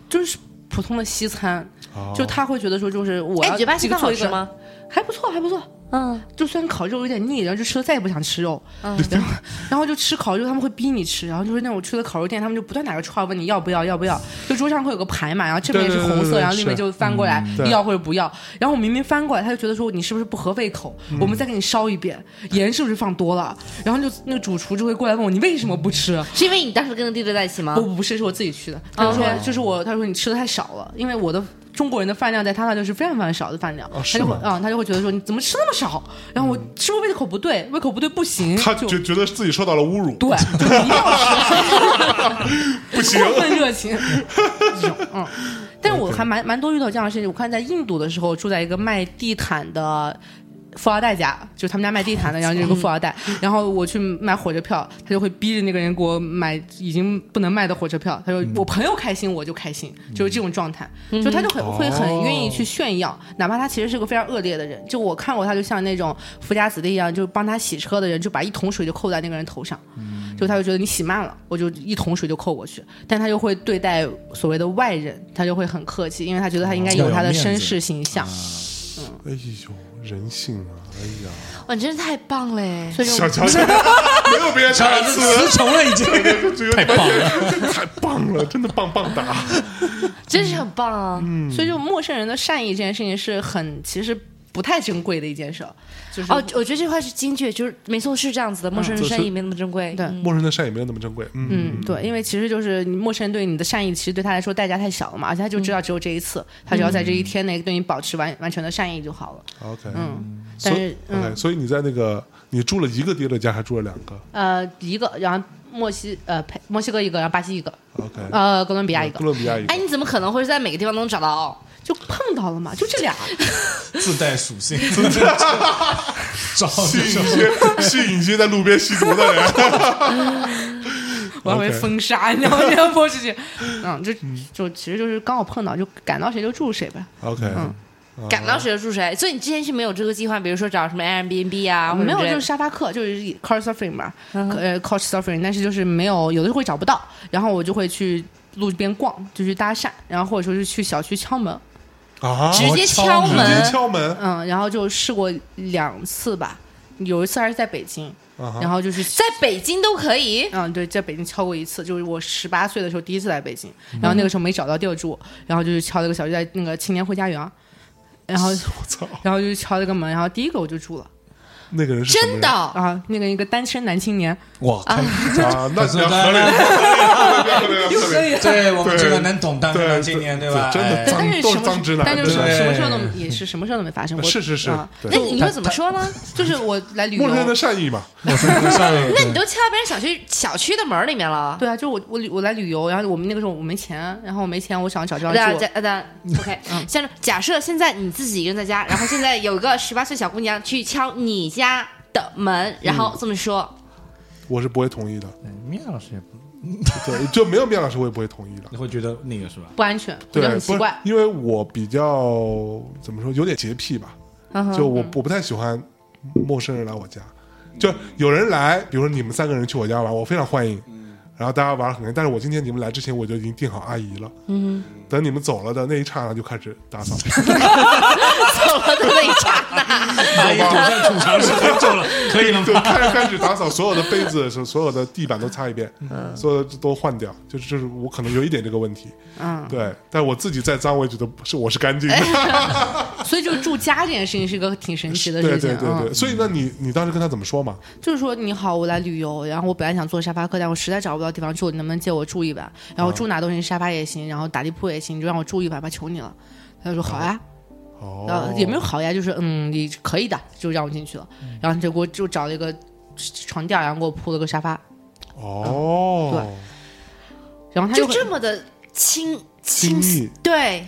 Speaker 3: 就是普通的西餐，就他会觉得说，就是我要
Speaker 1: 巴西饭好吃吗？
Speaker 3: 还不错，还不错。嗯，就虽然烤肉有点腻，然后就吃了再也不想吃肉。嗯，然后然后就吃烤肉，他们会逼你吃，然后就是那种去的烤肉店，他们就不断打个串问你要不要，要不要。就桌上会有个牌嘛，然后这边也是红色，然后那边就翻过来要或者不要。然后我明明翻过来，他就觉得说你是不是不合胃口？我们再给你烧一遍，盐是不是放多了？然后就那个主厨就会过来问我你为什么不吃？
Speaker 1: 是因为你当时跟着弟弟在一起吗？
Speaker 3: 不不是，是我自己去的。他说就是我，他说你吃的太少了，因为我的。中国人的饭量在他那就是非常非常少的饭量，他就会啊，他就会觉得说你怎么吃那么少？然后我吃胃口不对，胃口不对不行，
Speaker 2: 他就觉得自己受到了侮辱，
Speaker 3: 对，就一定要
Speaker 2: 吃，不行，
Speaker 3: 过分热情，嗯，但是我还蛮蛮多遇到这样的事情。我看在印度的时候，住在一个卖地毯的。富二代家，就他们家卖地毯的，然后就有个富二代，然后我去买火车票，他就会逼着那个人给我买已经不能卖的火车票。他说我朋友开心我就开心，就是这种状态，就他就很会很愿意去炫耀，哪怕他其实是个非常恶劣的人。就我看过他，就像那种富家子弟一样，就帮他洗车的人，就把一桶水就扣在那个人头上，就他就觉得你洗慢了，我就一桶水就扣过去。但他就会对待所谓的外人，他就会很客气，因为他觉得他应该有他的绅士形象。
Speaker 2: 嗯，哎呦。人性啊！哎呀，
Speaker 1: 哇，你真是太棒嘞！
Speaker 2: 小乔没有别人台词，
Speaker 4: 词穷了已经，太棒
Speaker 2: 了，太棒了，真的棒棒哒，
Speaker 1: 真是很棒啊！
Speaker 3: 嗯，所以就陌生人的善意这件事情是很其实。不太珍贵的一件事，就是哦，
Speaker 1: 我觉得这块是精确，就是没错，是这样子的。陌生人善意没那么珍贵，
Speaker 3: 对，
Speaker 2: 陌生人的善意没有那么珍贵。
Speaker 3: 嗯，对，因为其实就是陌生人对你的善意，其实对他来说代价太小了嘛，而且他就知道只有这一次，他只要在这一天内对你保持完完全的善意就好了。
Speaker 2: OK，
Speaker 3: 嗯，但是
Speaker 2: OK，所以你在那个你住了一个爹的家，还住了两个？
Speaker 3: 呃，一个，然后墨西呃佩墨西哥一个，然后巴西一个。
Speaker 2: OK，
Speaker 3: 呃，哥伦比亚一个。
Speaker 2: 哥伦比亚一个。
Speaker 1: 哎，你怎么可能会在每个地方都能找到？
Speaker 3: 就碰到了嘛，就这俩，
Speaker 4: 自带属性，
Speaker 2: 找吸引些吸引些在路边吸毒的人，
Speaker 3: 我还会封杀，你知道吗？这样播出去，嗯，就就其实就是刚好碰到，就赶到谁就住谁呗。
Speaker 2: OK，
Speaker 3: 嗯，
Speaker 1: 赶到谁就住谁。所以你之前是没有这个计划，比如说找什么 Airbnb 啊，
Speaker 3: 没有，就是沙发客，就是 Couchsurfing 嘛，呃，Couchsurfing，但是就是没有，有的时候会找不到，然后我就会去路边逛，就去搭讪，然后或者说是去小区敲门。
Speaker 2: 啊！
Speaker 1: 直接敲门，
Speaker 2: 直接敲门。
Speaker 3: 嗯，然后就试过两次吧，有一次还是在北京，然后就是
Speaker 1: 在北京都可以。
Speaker 3: 嗯，对，在北京敲过一次，就是我十八岁的时候第一次来北京，然后那个时候没找到地儿住，然后就是敲了个小区，在那个青年汇家园，然后 我操，然后就敲了个门，然后第一个我就住了。
Speaker 2: 那个人是
Speaker 1: 真的
Speaker 3: 啊，那个一个单身男青年
Speaker 2: 哇啊，那
Speaker 4: 是合理，对，我们这个能懂单身男青年对吧？
Speaker 2: 真的脏都是脏直男，
Speaker 3: 但是什么事都也是什么事都没发生过，
Speaker 2: 是是是。
Speaker 1: 那你说怎么说呢？
Speaker 3: 就是我来旅游，
Speaker 2: 陌生人的善意嘛，
Speaker 4: 陌生人的善意。
Speaker 1: 那你都敲到别人小区小区的门里面了？
Speaker 3: 对啊，就我我我来旅游，然后我们那个时候我没钱，然后我没钱，我想找地方住。
Speaker 1: 假的，OK，像假设现在你自己一个人在家，然后现在有个十八岁小姑娘去敲你家。的门，然后这么说，
Speaker 2: 我是不会同意的。
Speaker 4: 面老师也不，
Speaker 2: 对，就没有面老师我也不会同意的。
Speaker 4: 你会觉得那个是吧？
Speaker 3: 不安全，
Speaker 2: 对，
Speaker 3: 很奇怪。
Speaker 2: 因为我比较怎么说，有点洁癖吧。就我我不太喜欢陌生人来我家，就有人来，比如说你们三个人去我家玩，我非常欢迎。然后大家玩的很开心，但是我今天你们来之前我就已经定好阿姨了。嗯，等你们走了的那一刹那就开始打扫。
Speaker 1: 走了的那一刹那，
Speaker 4: 阿姨躲在储藏室很久了，可以了。
Speaker 2: 就开始开始打扫，所有的杯子、所所有的地板都擦一遍，所有的都换掉。就是就是我可能有一点这个问题。嗯，对，但我自己再脏，我也觉得是我是干净的。
Speaker 3: 所以就住家这件事情是一个挺神奇的事情。
Speaker 2: 对对对对。所以那你你当时跟他怎么说嘛？
Speaker 3: 就是说你好，我来旅游，然后我本来想坐沙发客，但我实在找不到。地方住，你能不能借我住一晚？然后住哪都行，沙发也行，然后打地铺也行，你就让我住一晚吧，求你了。他就说好呀，
Speaker 2: 哦，
Speaker 3: 也没有好呀，就是嗯，你可以的，就让我进去了。然后就给我就找了一个床垫，然后给我铺了个沙发。
Speaker 2: 哦，
Speaker 3: 对。然后他
Speaker 1: 就这么的亲
Speaker 2: 亲密，
Speaker 1: 对。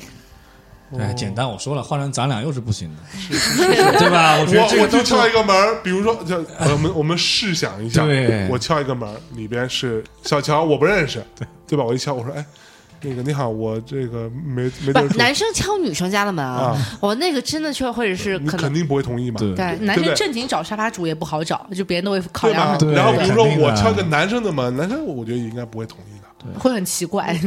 Speaker 4: 哎，简单我说了，换成咱俩又是不行的，对吧？我觉得这
Speaker 2: 我就敲一个门比如说，就我们 我们试想一下，
Speaker 4: 对
Speaker 2: 我敲一个门里边是小乔，我不认识，对对吧？我一敲，我说，哎。那个你好，我这个没没
Speaker 1: 不男生敲女生家的门啊，我那个真的确或者是
Speaker 2: 你肯定不会同意嘛。
Speaker 4: 对，
Speaker 3: 男生正经找沙发主也不好找，就别人都会考量很
Speaker 2: 多。然后比如说我敲个男生的门，男生我觉得应该不会同意的，
Speaker 3: 会很奇怪。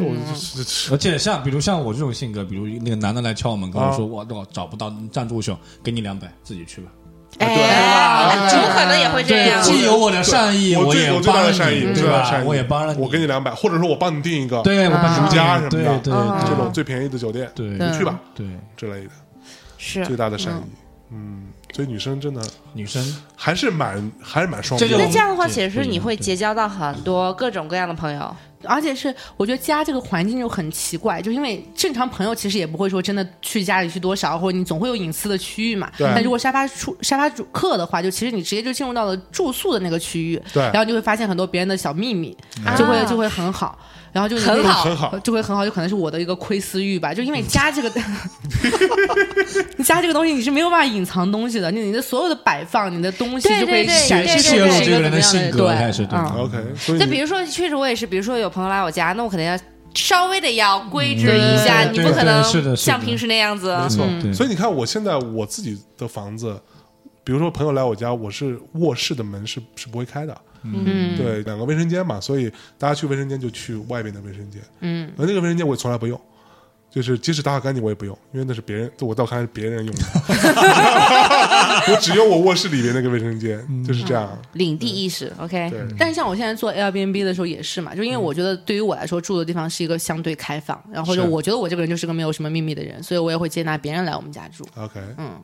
Speaker 4: 而且像比如像我这种性格，比如那个男的来敲我门，跟我说我我找不到站住手，给你两百，自己去吧。
Speaker 1: 哎，怎么可能也会这样？
Speaker 4: 既有我的善意，
Speaker 2: 我
Speaker 4: 也
Speaker 2: 有最大的善意，
Speaker 4: 对吧？我也帮了你，
Speaker 2: 我给你两百，或者说我帮你订一个，
Speaker 4: 对，我帮
Speaker 2: 你家什么
Speaker 4: 的，对，
Speaker 2: 这种最便宜的酒店，
Speaker 4: 对，
Speaker 2: 你去吧，
Speaker 4: 对，
Speaker 2: 之类的，
Speaker 1: 是。
Speaker 2: 最大的善意。嗯，所以女生真的，
Speaker 4: 女生？
Speaker 2: 还是蛮还是蛮双。
Speaker 1: 那这样的话，其实你会结交到很多各种各样的朋友。
Speaker 3: 而且是，我觉得家这个环境就很奇怪，就因为正常朋友其实也不会说真的去家里去多少，或者你总会有隐私的区域嘛。但如果沙发出沙发主客的话，就其实你直接就进入到了住宿的那个区域，
Speaker 2: 对，然
Speaker 3: 后就会发现很多别人的小秘密，就会就会很好。然后就
Speaker 1: 很好，
Speaker 2: 很好，
Speaker 3: 就会很好，就可能是我的一个窥私欲吧。就因为家这个，你家这个东西你是没有办法隐藏东西的，你你的所有的摆放，你的东西就会显示
Speaker 4: 泄露这个人的性格，
Speaker 2: 对，是对。OK，
Speaker 1: 就比如说，确实我也是，比如说有朋友来我家，那我肯定要稍微的要规制一下，你不可能像平时那样子。
Speaker 2: 没错，所以你看，我现在我自己的房子，比如说朋友来我家，我是卧室的门是是不会开的。
Speaker 1: 嗯，
Speaker 2: 对，两个卫生间嘛，所以大家去卫生间就去外面的卫生间。嗯，而那个卫生间我从来不用，就是即使打扫干净我也不用，因为那是别人，我倒看是别人用的。我只用我卧室里边那个卫生间，就是这样。
Speaker 1: 领地意识，OK。
Speaker 2: 对。
Speaker 3: 但是像我现在做 Airbnb 的时候也是嘛，就因为我觉得对于我来说住的地方是一个相对开放，然后就我觉得我这个人就是个没有什么秘密的人，所以我也会接纳别人来我们家住。
Speaker 2: OK。
Speaker 3: 嗯。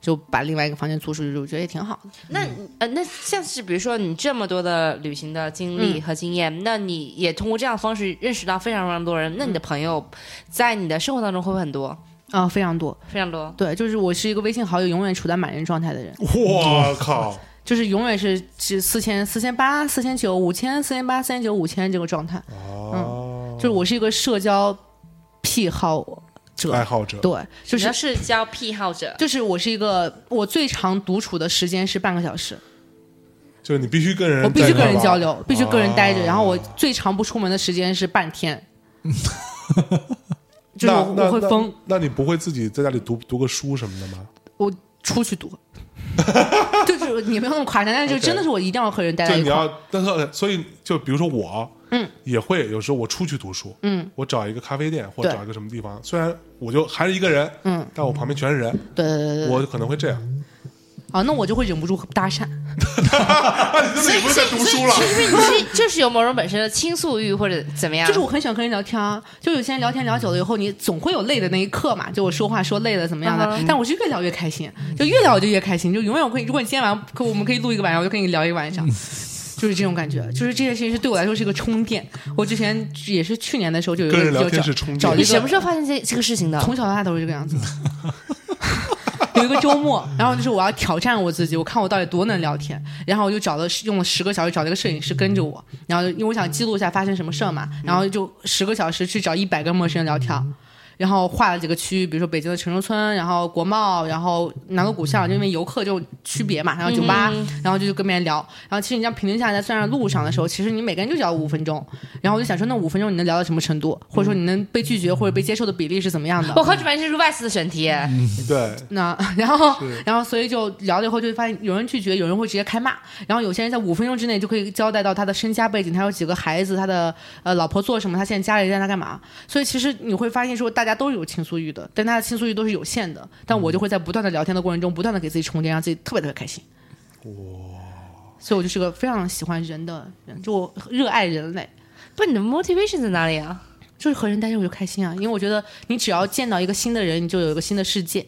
Speaker 3: 就把另外一个房间租出去，我觉得也挺好的。
Speaker 1: 那呃，那像是比如说你这么多的旅行的经历和经验，那你也通过这样的方式认识到非常非常多人。那你的朋友在你的生活当中会不会很多？
Speaker 3: 啊，非常多，
Speaker 1: 非常多。
Speaker 3: 对，就是我是一个微信好友永远处在满人状态的人。
Speaker 2: 我靠！
Speaker 3: 就是永远是是四千、四千八、四千九、五千、四千八、四千九、五千这个状态。
Speaker 2: 哦。
Speaker 3: 就是我是一个社交癖好。
Speaker 2: 爱好者
Speaker 3: 对，就是
Speaker 1: 是交癖好者，
Speaker 3: 就是我是一个，我最长独处的时间是半个小时，
Speaker 2: 就是你必须跟人，
Speaker 3: 我必须跟人交流，必须跟人待着，然后我最长不出门的时间是半天，就是我会疯。
Speaker 2: 那你不会自己在家里读读个书什么的吗？
Speaker 3: 我出去读，就是也没有那么夸张，但是就真的是我一定要和人待在一
Speaker 2: 块。你要，但是所以就比如说我。嗯，也会有时候我出去读书，嗯，我找一个咖啡店或者找一个什么地方，虽然我就还是一个人，嗯，但我旁边全是人，
Speaker 3: 对对对对，
Speaker 2: 我可能会这样，
Speaker 3: 啊，那我就会忍不住搭讪，
Speaker 2: 所以不是在读书了，
Speaker 1: 因为你是就是有某种本身的倾诉欲或者怎么样，
Speaker 3: 就是我很喜欢跟人聊天啊，就有些人聊天聊久了以后，你总会有累的那一刻嘛，就我说话说累了怎么样的，但我是越聊越开心，就越聊我就越开心，就永远我可以，如果你今天晚上可我们可以录一个晚上，我就跟你聊一个晚上。就是这种感觉，就是这件事情是对我来说是一个充电。我之前也是去年的时候就有
Speaker 2: 一个
Speaker 3: 找
Speaker 1: 你什么时候发现这这个事情的？
Speaker 3: 从小到大都是这个样子。有一个周末，然后就是我要挑战我自己，我看我到底多能聊天。然后我就找了用了十个小时找了一个摄影师跟着我，然后因为我想记录一下发生什么事儿嘛，然后就十个小时去找一百个陌生人聊天。然后画了几个区域，比如说北京的城中村，然后国贸，然后南锣鼓巷，就因为游客就区别嘛，然后酒吧，然后就跟别人聊。然后其实你这样平均下来，在算上路上的时候，其实你每个人就聊五分钟。然后我就想说，那五分钟你能聊到什么程度？或者说你能被拒绝或者被接受的比例是怎么样的？
Speaker 1: 我靠，这完全是 Vice 的选题。
Speaker 2: 对。
Speaker 3: 那 然后 然后所以就聊了以后，就发现有人拒绝，有人会直接开骂。然后有些人在五分钟之内就可以交代到他的身家背景，他有几个孩子，他的呃老婆做什么，他现在家里让他干嘛。所以其实你会发现说，大家都有倾诉欲。的，但大家倾诉欲都是有限的，但我就会在不断的聊天的过程中，不断的给自己充电，让自己特别特别开心。
Speaker 2: 哇！
Speaker 3: 所以我就是个非常喜欢人的人，就我热爱人类。
Speaker 1: 不，你的 motivation 在哪里啊？
Speaker 3: 就是和人待着我就开心啊，因为我觉得你只要见到一个新的人，你就有一个新的世界。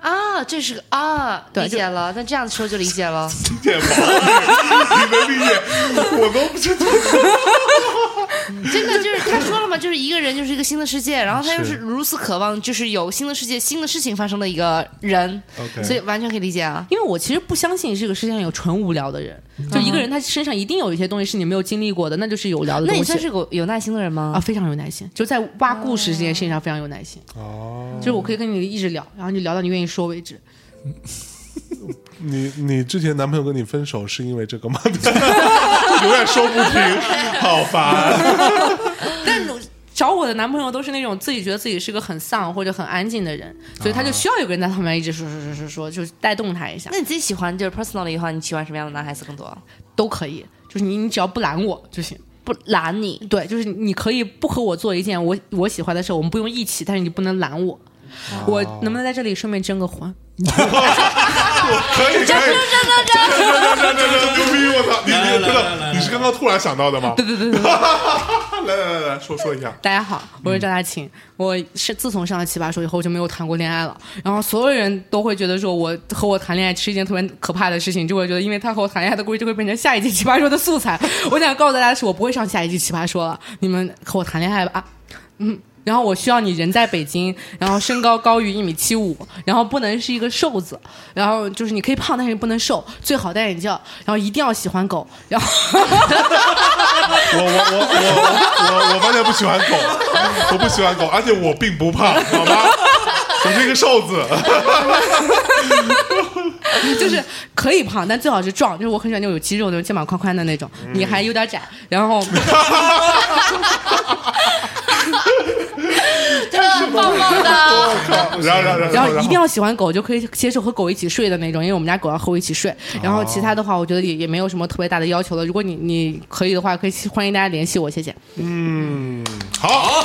Speaker 1: 啊，这是个啊，理解了。那这样说就理解了。
Speaker 2: 理解吗？你能理解？我都不知道。
Speaker 1: 真的就是他说了嘛，就是一个人就是一个新的世界，然后他又是如此渴望，就是有新的世界、新的事情发生的一个人，所以完全可以理解啊。
Speaker 3: 因为我其实不相信这个世界上有纯无聊的人，就一个人他身上一定有一些东西是你没有经历过的，那就是有聊的。
Speaker 1: 那你算是个有耐心的人吗？
Speaker 3: 啊，非常有耐心，就在挖故事这件事情上非常有耐心。哦，就是我可以跟你一直聊，然后你聊到你愿意说为止。
Speaker 2: 你你之前男朋友跟你分手是因为这个吗？永远说不停，好烦。
Speaker 3: 但找我的男朋友都是那种自己觉得自己是个很丧或者很安静的人，所以他就需要有个人在旁边一直说说说说说，就是带动他一下。
Speaker 1: 那你自己喜欢就是 personal 的话，你喜欢什么样的男孩子更多？
Speaker 3: 都可以，就是你你只要不拦我就行，
Speaker 1: 不拦你。
Speaker 3: 对，就是你可以不和我做一件我我喜欢的事，我们不用一起，但是你不能拦我。我能不能在这里顺便征个婚？
Speaker 2: 可以，可以，真的，
Speaker 1: 真的，真的，
Speaker 2: 真的，真的，牛逼！我操，你你真的，你是刚刚突然想到的吗？
Speaker 3: 对 对对对，
Speaker 2: 来来来来说说一下。
Speaker 3: 大家好，我是赵大琴。我是自从上了奇葩说以后就没有谈过恋爱了。然后所有人都会觉得说我和我谈恋爱是一件特别可怕的事情，就会觉得因为他和我谈恋爱的故事就会变成下一季奇葩说的素材。我想告诉大家的是，我不会上下一季奇葩说了。你们和我谈恋爱吧。嗯。然后我需要你人在北京，然后身高高于一米七五，然后不能是一个瘦子，然后就是你可以胖，但是不能瘦，最好戴眼镜，然后一定要喜欢狗，然后。
Speaker 2: 我我我我我我完全不喜欢狗，我不喜欢狗，而且我并不胖，好吗？我是一个瘦子。
Speaker 3: 就是可以胖，但最好是壮，就是我很喜欢那种有肌肉、那种肩膀宽宽的那种，你还有点窄，然后。
Speaker 1: 就是棒棒的，
Speaker 2: 然后然后
Speaker 3: 然后一定要喜欢狗，就可以接受和狗一起睡的那种，因为我们家狗要和我一起睡。然后其他的话，我觉得也也没有什么特别大的要求了。如果你你可以的话，可以欢迎大家联系我，谢谢。
Speaker 2: 嗯，好？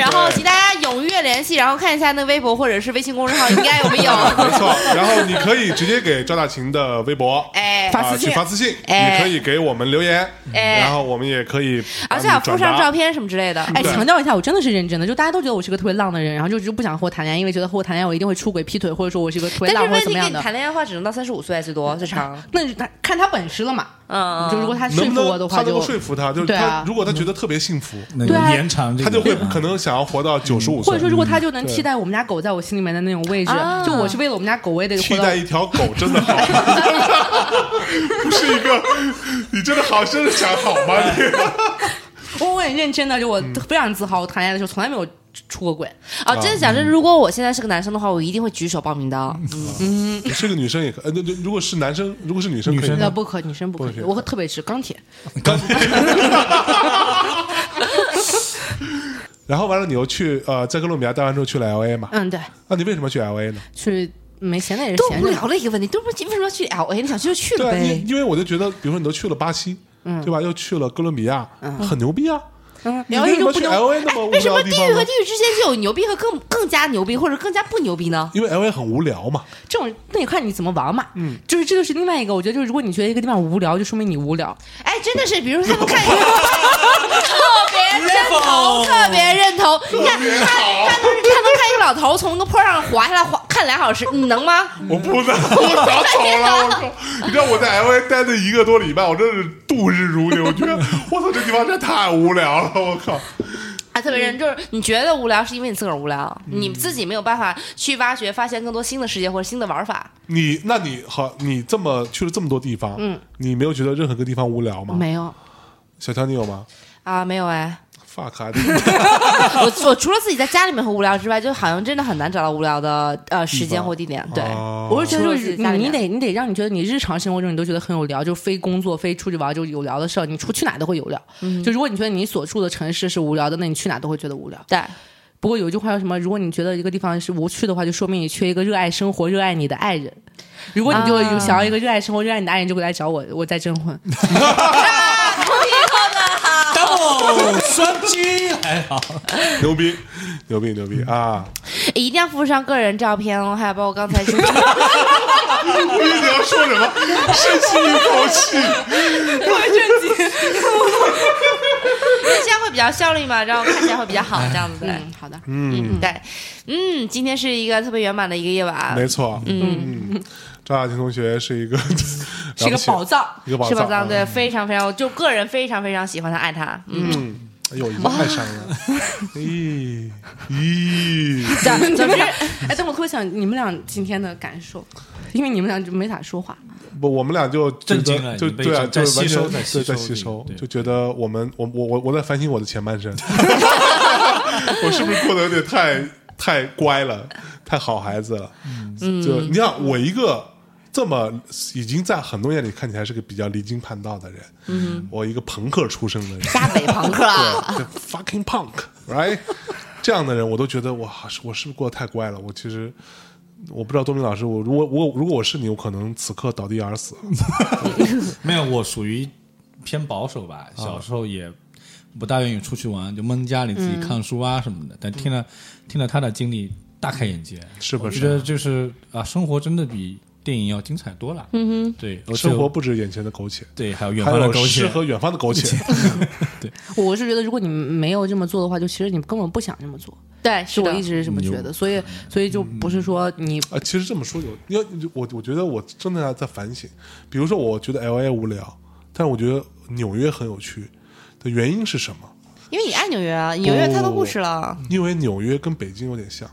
Speaker 1: 然后请大家踊跃联系，然后看一下那微博或者是微信公众号，应该有没有？
Speaker 2: 没错。然后你可以直接给赵大琴的微博，
Speaker 1: 哎，
Speaker 3: 发私信，
Speaker 2: 发私信，你可以给我们留言，哎，然后我们也可以，
Speaker 1: 而且要附上照片什么之类的。
Speaker 3: 哎，强调一下，我真的是认真的，就大家都觉得我是个特别浪的人，然后就就不想和我谈恋爱，因为觉得和我谈恋爱我一定会出轨、劈腿，或者说我是一个特别浪或者怎么样的。
Speaker 1: 谈恋爱的话，只能到三十五岁最多最长。
Speaker 3: 那他看他本事了嘛？嗯，就如果他说服我的话，
Speaker 2: 他能够说服他，就是他如果他觉得特别幸福，
Speaker 3: 对啊，
Speaker 4: 延长，
Speaker 2: 他就会可能想要活到九十五岁。
Speaker 3: 或者说，如果他就能替代我们家狗在我心里面的那种位置，就我是为了我们家狗为的。
Speaker 2: 替代一条狗真的好，不是一个，你真的好，真的想好吗？你，
Speaker 3: 我我很认真的，就我非常自豪，我谈恋爱的时候从来没有。出过轨
Speaker 1: 啊！真的讲真，如果我现在是个男生的话，我一定会举手报名的。
Speaker 2: 嗯，是个女生也可，呃，那那如果是男生，如果是女生，
Speaker 4: 女生
Speaker 3: 那不可，女生不可以。我特别是钢铁，
Speaker 2: 钢铁。然后完了，你又去呃，在哥伦比亚待完之后去了 L A 嘛？
Speaker 3: 嗯，对。
Speaker 2: 那你为什么去 L A 呢？
Speaker 3: 去没钱的也是
Speaker 1: 多无聊的一个问题，都不为什么要去 L A？你想去就去了呗。
Speaker 2: 因为我就觉得，比如说你都去了巴西，嗯，对吧？又去了哥伦比亚，很牛逼啊。
Speaker 3: 嗯，L A 就不牛，为
Speaker 1: 什么地域和地域之间就有牛逼和更更加牛逼，或者更加不牛逼呢？
Speaker 2: 因为 L A 很无聊嘛。
Speaker 3: 这种那也看你怎么玩嘛。嗯，就是这就是另外一个，我觉得就是如果你觉得一个地方无聊，就说明你无聊。
Speaker 1: 哎，真的是，比如说他们 看一个特别认同，特别认同。你看他，他能他能看一个老头从个坡上滑下来，滑看俩小时，你能吗？
Speaker 2: 我不能，我早走了。我靠！你知道我在 L A 待了一个多礼拜，我真是度日如年。我觉得我操，这地方真太无聊了。我靠！
Speaker 1: 还特别认，就是你觉得无聊，是因为你自个儿无聊，你自己没有办法去挖掘、发现更多新的世界或者新的玩法。
Speaker 2: 你，那你好，你这么去了这么多地方，嗯，你没有觉得任何个地方无聊吗？
Speaker 3: 没有。
Speaker 2: 小乔，你有吗？
Speaker 1: 啊，没有哎。
Speaker 2: fuck！
Speaker 1: 我我除了自己在家里面很无聊之外，就好像真的很难找到无聊的呃时间或地点。对，
Speaker 3: 我是觉得就是你得你得让你觉得你日常生活中你都觉得很有聊，就非工作非出去玩就有聊的事儿，你出去哪都会有聊。就如果你觉得你所住的城市是无聊的，那你去哪都会觉得无聊。
Speaker 1: 对。
Speaker 3: 不过有一句话叫什么？如果你觉得一个地方是无趣的话，就说明你缺一个热爱生活、热爱你的爱人。如果你就想要一个热爱生活、热爱你的爱人，就会来找我，我在征婚。
Speaker 4: 哦，双击还好，
Speaker 2: 牛逼，牛逼，牛逼啊！
Speaker 1: 一定要附上个人照片哦，还有包括刚才说，
Speaker 2: 我以为你要说什么，深吸一口气。
Speaker 1: 因为这样会比较效率嘛，然后看起来会比较好，这样子。
Speaker 3: 嗯，好的，
Speaker 2: 嗯，
Speaker 1: 对，嗯，今天是一个特别圆满的一个夜晚，
Speaker 2: 没错，嗯，张雅琴同学是一个
Speaker 3: 是一个宝藏，
Speaker 2: 一个宝
Speaker 1: 是宝藏，对，非常非常，就个人非常非常喜欢他，爱他，嗯。
Speaker 2: 哎呦，已经爱上了，咦 咦，
Speaker 3: 总之，哎，但我特别想你们俩今天的感受，因为你们俩就没咋说话。
Speaker 2: 不，我们俩就
Speaker 4: 震惊了，
Speaker 2: 就对啊，就是
Speaker 4: 吸收，
Speaker 2: 在
Speaker 4: 在
Speaker 2: 吸收，就觉得我们，我我我我在反省我的前半生，我是不是过得有点太太乖了，太好孩子了？嗯，就你看，我一个。这么已经在很多眼里看起来是个比较离经叛道的人，嗯，我一个朋克出身的人，
Speaker 1: 加北朋克，
Speaker 2: 对，fucking punk，right，这样的人我都觉得哇，我是不是过得太乖了？我其实我不知道多明老师，我如果我如果我是你，我可能此刻倒地而死。
Speaker 4: 没有，我属于偏保守吧，小时候也不大愿意出去玩，就闷家里自己看书啊什么的。但听了听了他的经历，大开眼界，
Speaker 2: 是不
Speaker 4: 是？觉得就是啊，生活真的比。电影要精彩多了，嗯哼，对，
Speaker 2: 生活不止眼前的苟且，
Speaker 4: 对，还有远方的苟且，
Speaker 2: 诗和远方的苟且，
Speaker 4: 对，
Speaker 3: 我是觉得如果你没有这么做的话，就其实你根本不想这么做，
Speaker 1: 对，
Speaker 3: 是我一直是这么觉得，所以，所以就不是说你
Speaker 2: 啊，其实这么说有，因为我我觉得我真的在反省，比如说我觉得 L A 无聊，但是我觉得纽约很有趣的原因是什么？
Speaker 1: 因为你爱纽约啊，纽约太多故事了，
Speaker 2: 因为纽约跟北京有点像。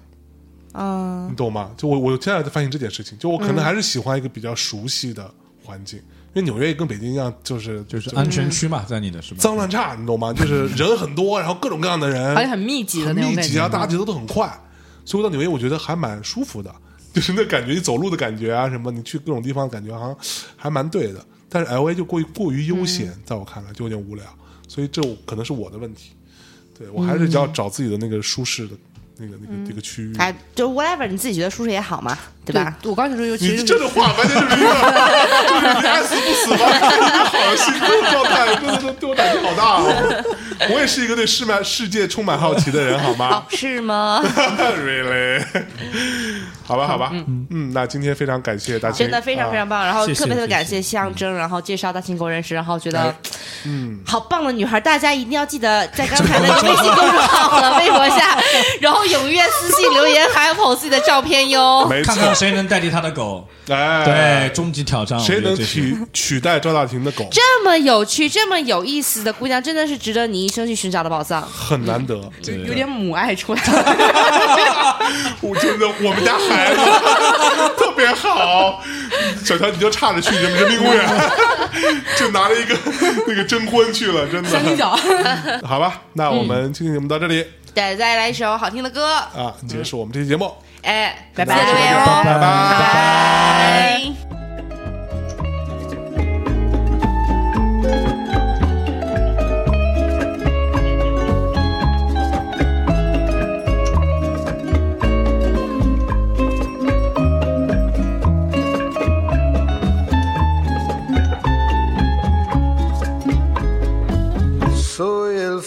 Speaker 1: 嗯，
Speaker 2: 你懂吗？就我，我现在在发现这件事情。就我可能还是喜欢一个比较熟悉的环境，因为纽约跟北京一样，就是
Speaker 4: 就是安全区嘛，在你的是吧？
Speaker 2: 脏乱差，你懂吗？就是 人很多，然后各种各样的人，
Speaker 3: 而且很密集的那种
Speaker 2: 密集啊，大家节奏都很快。所以到纽约，我觉得还蛮舒服的，就是那感觉，你走路的感觉啊，什么，你去各种地方感觉好像还蛮对的。但是 L A 就过于过于悠闲，在我看来就有点无聊，所以这可能是我的问题。对我还是要找自己的那个舒适的。那个那个这个区域，
Speaker 1: 哎，就 whatever，你自己觉得舒适也好嘛，对吧？
Speaker 3: 我刚才说，尤其是
Speaker 2: 这个话完全就是一个，就是你爱死不死吧，好心的状态，对对对我打击好大哦！我也是一个对世满世界充满好奇的人，好吗？
Speaker 1: 是吗？
Speaker 2: Really？好吧，好吧，嗯嗯，那今天非常感谢大清，
Speaker 1: 真的非常非常棒，然后特别特别感谢象征，然后介绍大清给我认识，然后觉得嗯，好棒的女孩，大家一定要记得在刚才的微信公众号和微博下，然后踊跃私信留言，还有 p o 自己的照片哟，
Speaker 2: 没
Speaker 4: 错，看看谁能代替他的狗，
Speaker 2: 哎，
Speaker 4: 对，终极挑战，
Speaker 2: 谁能取取代赵大婷的狗？
Speaker 1: 这么有趣、这么有意思的姑娘，真的是值得你一生去寻找的宝藏，
Speaker 2: 很难得，
Speaker 3: 有点母爱出来。
Speaker 2: 了，我真的，我们家孩。子 特别好，小乔你就差着去人人民公园，就拿了一个那个征婚去了，真的。好吧，那我们今天节目到这里，
Speaker 1: 对再来一首好听的歌
Speaker 2: 啊，结束我们这期节目。
Speaker 1: 哎，拜拜，
Speaker 2: 拜
Speaker 1: 拜。